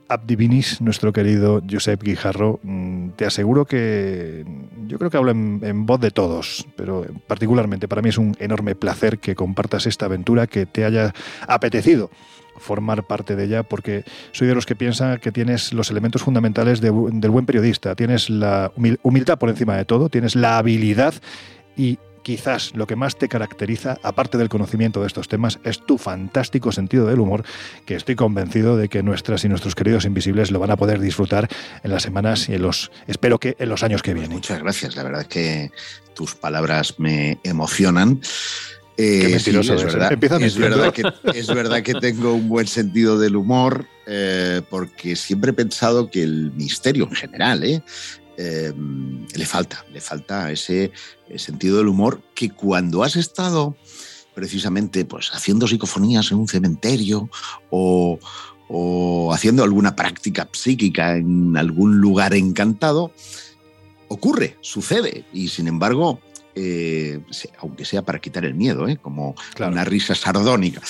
Abdivinis, nuestro querido Josep Guijarro, mm, te aseguro que yo creo que hablo en, en voz de todos, pero particularmente para mí es un enorme placer que compartas esta aventura, que te haya apetecido formar parte de ella, porque soy de los que piensa que tienes los elementos fundamentales del buen periodista, tienes la humil- humildad por encima de todo, tienes la habilidad y quizás lo que más te caracteriza, aparte del conocimiento de estos temas, es tu fantástico sentido del humor, que estoy convencido de que nuestras y nuestros queridos invisibles lo van a poder disfrutar en las semanas y en los, espero que en los años que vienen. Muchas gracias, la verdad es que tus palabras me emocionan. Eh, sí, es verdad, es, que, es verdad que tengo un buen sentido del humor, eh, porque siempre he pensado que el misterio en general, ¿eh? eh, le falta, le falta ese sentido del humor que cuando has estado precisamente pues, haciendo psicofonías en un cementerio o, o haciendo alguna práctica psíquica en algún lugar encantado, ocurre, sucede, y sin embargo, eh, aunque sea para quitar el miedo, ¿eh? como Claro. una risa sardónica,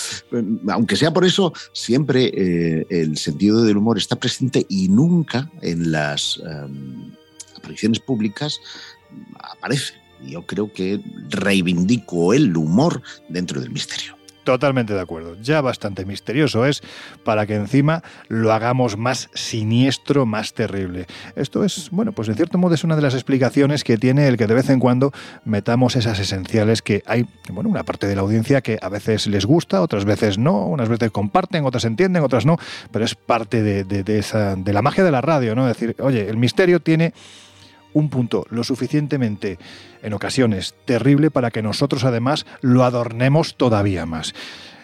aunque sea por eso, siempre eh, el sentido del humor está presente y nunca en las em, apariciones públicas aparece. Yo creo que reivindico el humor dentro del misterio. Totalmente de acuerdo. Ya bastante misterioso es para que encima lo hagamos más siniestro, más terrible. Esto es, bueno, pues en cierto modo es una de las explicaciones que tiene el que de vez en cuando metamos esas esenciales que hay, bueno, una parte de la audiencia que a veces les gusta, otras veces no, unas veces comparten, otras entienden, otras no, pero es parte de, de- esa, de la magia de la radio, ¿no? Decir, oye, el misterio tiene un punto lo suficientemente, en ocasiones, terrible para que nosotros además lo adornemos todavía más.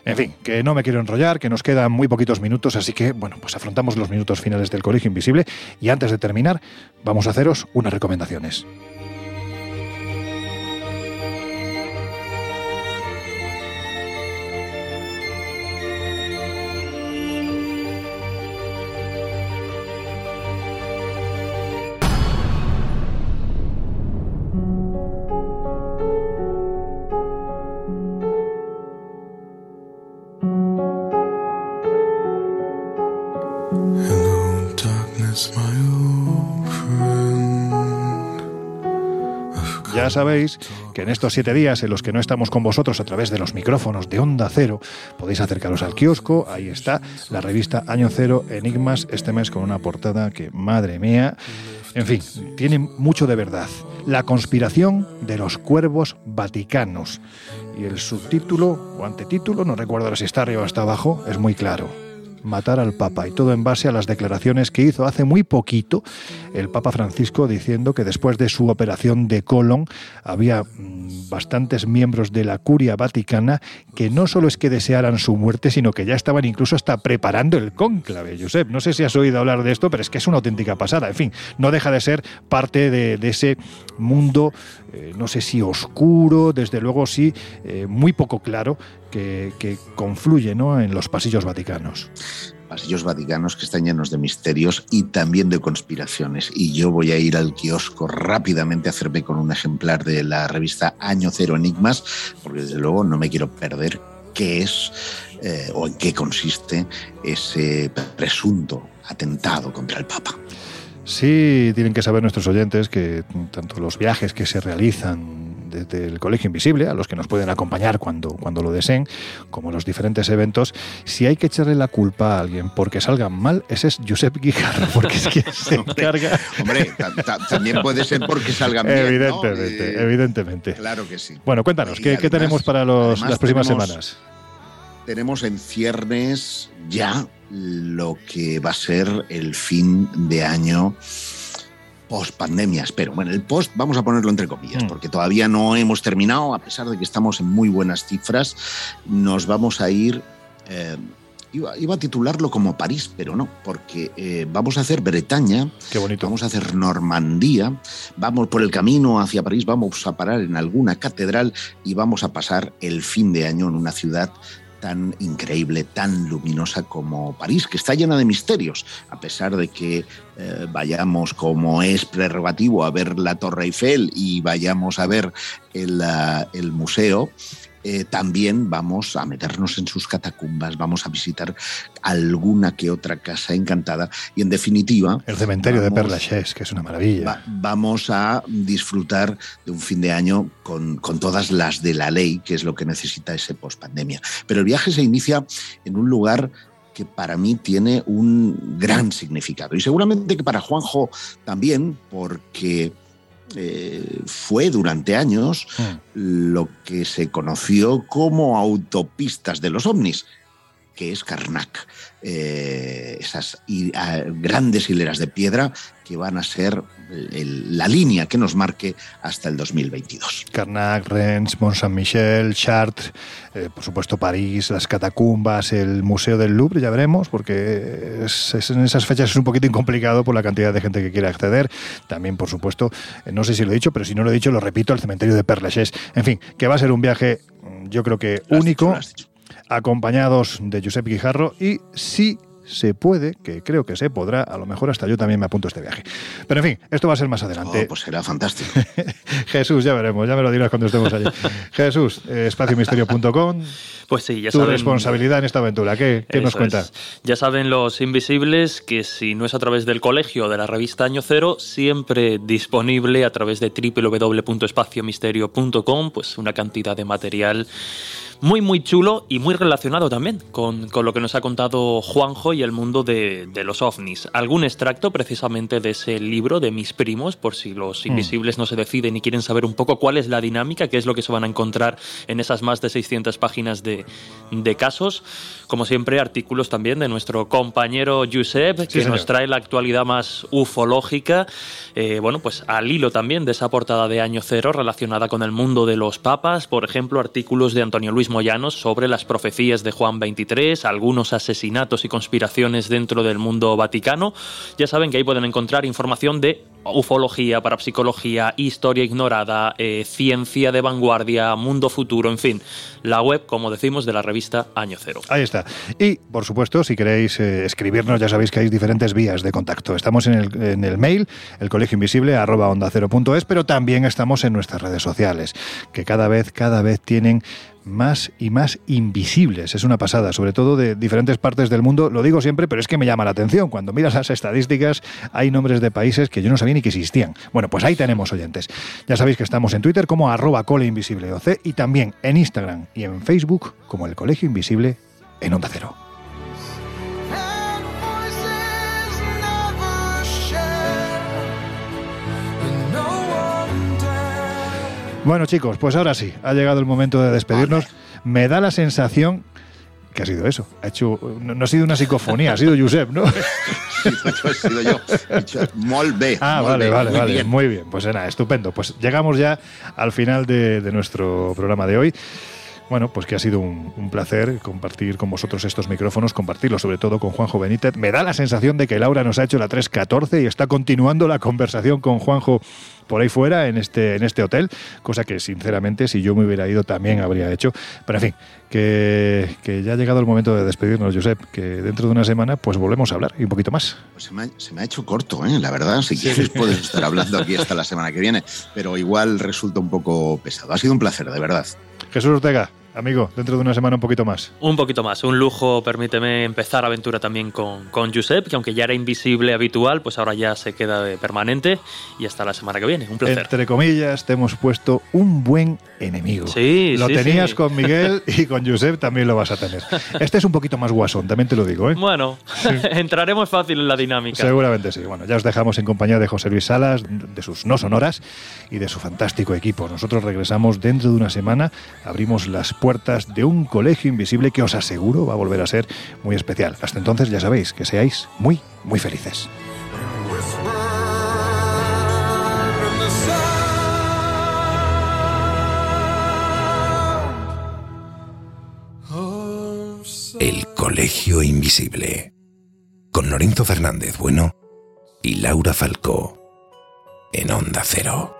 En fin, que no me quiero enrollar, que nos quedan muy poquitos minutos, así que, bueno, pues afrontamos los minutos finales del Colegio Invisible y antes de terminar, vamos a haceros unas recomendaciones. Sabéis que en estos siete días en los que no estamos con vosotros a través de los micrófonos de Onda Cero, podéis acercaros al kiosco, ahí está la revista Año Cero Enigmas, este mes con una portada que, madre mía, en fin, tiene mucho de verdad. La conspiración de los cuervos vaticanos. Y el subtítulo o antetítulo, no recuerdo ahora si está arriba o está abajo, es muy claro. Matar al Papa. Y todo en base a las declaraciones que hizo hace muy poquito el Papa Francisco diciendo que después de su operación de colon había mm, bastantes miembros de la curia vaticana que no solo es que desearan su muerte, sino que ya estaban incluso hasta preparando el cónclave. Josep, no sé si has oído hablar de esto, pero es que es una auténtica pasada. En fin, no deja de ser parte de, de ese mundo, eh, no sé si oscuro, desde luego sí, eh, muy poco claro, que, que confluye en los pasillos vaticanos. pasillos vaticanos que están llenos de misterios y también de conspiraciones. Y yo voy a ir al kiosco rápidamente a hacerme con un ejemplar de la revista Año Cero Enigmas, porque desde luego no me quiero perder qué es eh, o en qué consiste ese presunto atentado contra el Papa. Sí, tienen que saber nuestros oyentes que tanto los viajes que se realizan desde el Colegio Invisible, a los que nos pueden acompañar cuando, cuando lo deseen, como los diferentes eventos, si hay que echarle la culpa a alguien porque salgan mal, ese es Josep Guijarro, porque es quien se [laughs] encarga. Hombre, ta- ta- también puede ser porque salgan bien. Evidentemente, Eh, evidentemente. Claro que sí. Bueno, cuéntanos, ¿qué, tenemos para las próximas semanas? tenemos en ciernes ya lo que va a ser el fin de año post pandemia, espero. Bueno, el post vamos a ponerlo entre comillas, Mm. porque todavía no hemos terminado, a pesar de que estamos en muy buenas cifras, nos vamos a ir... eh, Iba, iba a titularlo como París, pero no, porque eh, vamos a hacer Bretaña, Qué bonito. vamos a hacer Normandía, vamos por el camino hacia París, vamos a parar en alguna catedral y vamos a pasar el fin de año en una ciudad tan increíble, tan luminosa como París, que está llena de misterios, a pesar de que eh, vayamos como es prerrogativo a ver la Torre Eiffel y vayamos a ver el, el museo. Eh, también vamos a meternos en sus catacumbas, vamos a visitar alguna que otra casa encantada y en definitiva El cementerio de Père Lachaise, que es una maravilla. Va- vamos a disfrutar de un fin de año con, con todas las de la ley, que es lo que necesita ese pospandemia. Pero el viaje se inicia en un lugar que para mí tiene un gran significado y seguramente que para Juanjo también, porque eh, fue durante años Mm. lo que se conoció como autopistas de los ovnis que es Karnak. Eh, esas grandes hileras de piedra que van a ser el- la línea que nos marque hasta el 2022. Carnac, Rennes, Mont Saint-Michel, Chartres, eh, por supuesto París, las catacumbas, el Museo del Louvre, ya veremos, porque es- es- en esas fechas es un poquito complicado por la cantidad de gente que quiere acceder. También, por supuesto, eh, no sé si lo he dicho, pero si no lo he dicho, lo repito, el cementerio de Père Lachaise. En fin, que va a ser un viaje, mm, yo creo que único, dicho. Acompañados de Josep Guijarro y si se puede, que creo que se podrá, a lo mejor hasta yo también me apunto a este viaje. Pero en fin, esto va a ser más adelante. Oh, pues será fantástico. [laughs] Jesús, ya veremos, ya me lo dirás cuando estemos allí. [laughs] Jesús, eh, espaciomisterio.com, Pues sí, ya tu saben. responsabilidad en esta aventura. ¿Qué, qué nos Eso cuenta? es. Ya saben los invisibles que si no es a través del colegio o de la revista Año Cero, siempre disponible a través de www.espaciomisterio.com, pues una cantidad de material muy muy chulo y muy relacionado también con, con lo que nos ha contado Juanjo y el mundo de, de los ovnis. Algún extracto precisamente de ese libro de mis primos, por si los invisibles no se deciden y quieren saber un poco cuál es la dinámica, qué es lo que se van a encontrar en esas más de 600 páginas de, de casos. Como siempre, artículos también de nuestro compañero Josep, que señor. nos trae la actualidad más ufológica. Eh, bueno, pues al hilo también de esa portada de Año Cero relacionada con el mundo de los papas. Por ejemplo, artículos de Antonio Luis Moyanos sobre las profecías de Juan 23, algunos asesinatos y conspiraciones dentro del mundo vaticano. Ya saben que ahí pueden encontrar información de ufología, parapsicología, historia ignorada, eh, ciencia de vanguardia, mundo futuro, en fin. La web, como decimos, de la revista Año Cero. Ahí está. Y, por supuesto, si queréis eh, escribirnos, ya sabéis que hay diferentes vías de contacto. Estamos en el, en el mail, el colegio invisible, arroba onda cero punto es, pero también estamos en nuestras redes sociales, que cada vez, cada vez tienen más y más invisibles. Es una pasada, sobre todo de diferentes partes del mundo. Lo digo siempre, pero es que me llama la atención. Cuando miras las estadísticas, hay nombres de países que yo no sabía ni que existían. Bueno, pues ahí tenemos oyentes. Ya sabéis que estestamos en Twitter como arroba coleinvisibleoc y también en Instagram y en Facebook como el Colegio Invisible en Onda Cero. Bueno chicos, pues ahora sí, ha llegado el momento de despedirnos. Me da la sensación que ha sido eso. Ha hecho, no, no ha sido una psicofonía, ha sido Josep, ¿no? [laughs] Sí, he sido yo. He dicho, Molt bé. Ah, molt vale, bé, vale, muy vale. bien. Muy bien. Pues nada, estupendo. Pues llegamos ya al final de, de nuestro programa de hoy. Bueno, pues que ha sido un, un placer compartir con vosotros estos micrófonos, compartirlos sobre todo con Juanjo Benítez. Me da la sensación de que Laura nos ha hecho la 314 y está continuando la conversación con Juanjo por ahí fuera en este, en este hotel, cosa que sinceramente si yo me hubiera ido también habría hecho. Pero en fin, que, que ya ha llegado el momento de despedirnos, Josep, que dentro de una semana pues volvemos a hablar y un poquito más. Pues se, me ha, se me ha hecho corto, ¿eh? la verdad. Si quieres puedes estar hablando aquí hasta la semana que viene, pero igual resulta un poco pesado. Ha sido un placer, de verdad. Jesús Ortega, amigo, dentro de una semana un poquito más. Un poquito más, un lujo, permíteme empezar aventura también con, con Josep, que aunque ya era invisible habitual, pues ahora ya se queda de permanente y hasta la semana que viene. Un placer. Entre comillas, te hemos puesto un buen enemigo. Sí, Lo sí, tenías sí. con Miguel [laughs] y con Josep también lo vas a tener. Este es un poquito más guasón, también te lo digo, ¿eh? Bueno, [laughs] entraremos fácil en la dinámica. Seguramente sí. Bueno, ya os dejamos en compañía de José Luis Salas, de sus no sonoras y de su fantástico equipo. Nosotros regresamos dentro de una semana, abrimos las puertas de un colegio invisible que os aseguro va a volver a ser muy especial. Hasta entonces ya sabéis que seáis muy, muy felices. El Colegio Invisible. Con Lorenzo Fernández Bueno y Laura Falcó. En Onda Cero.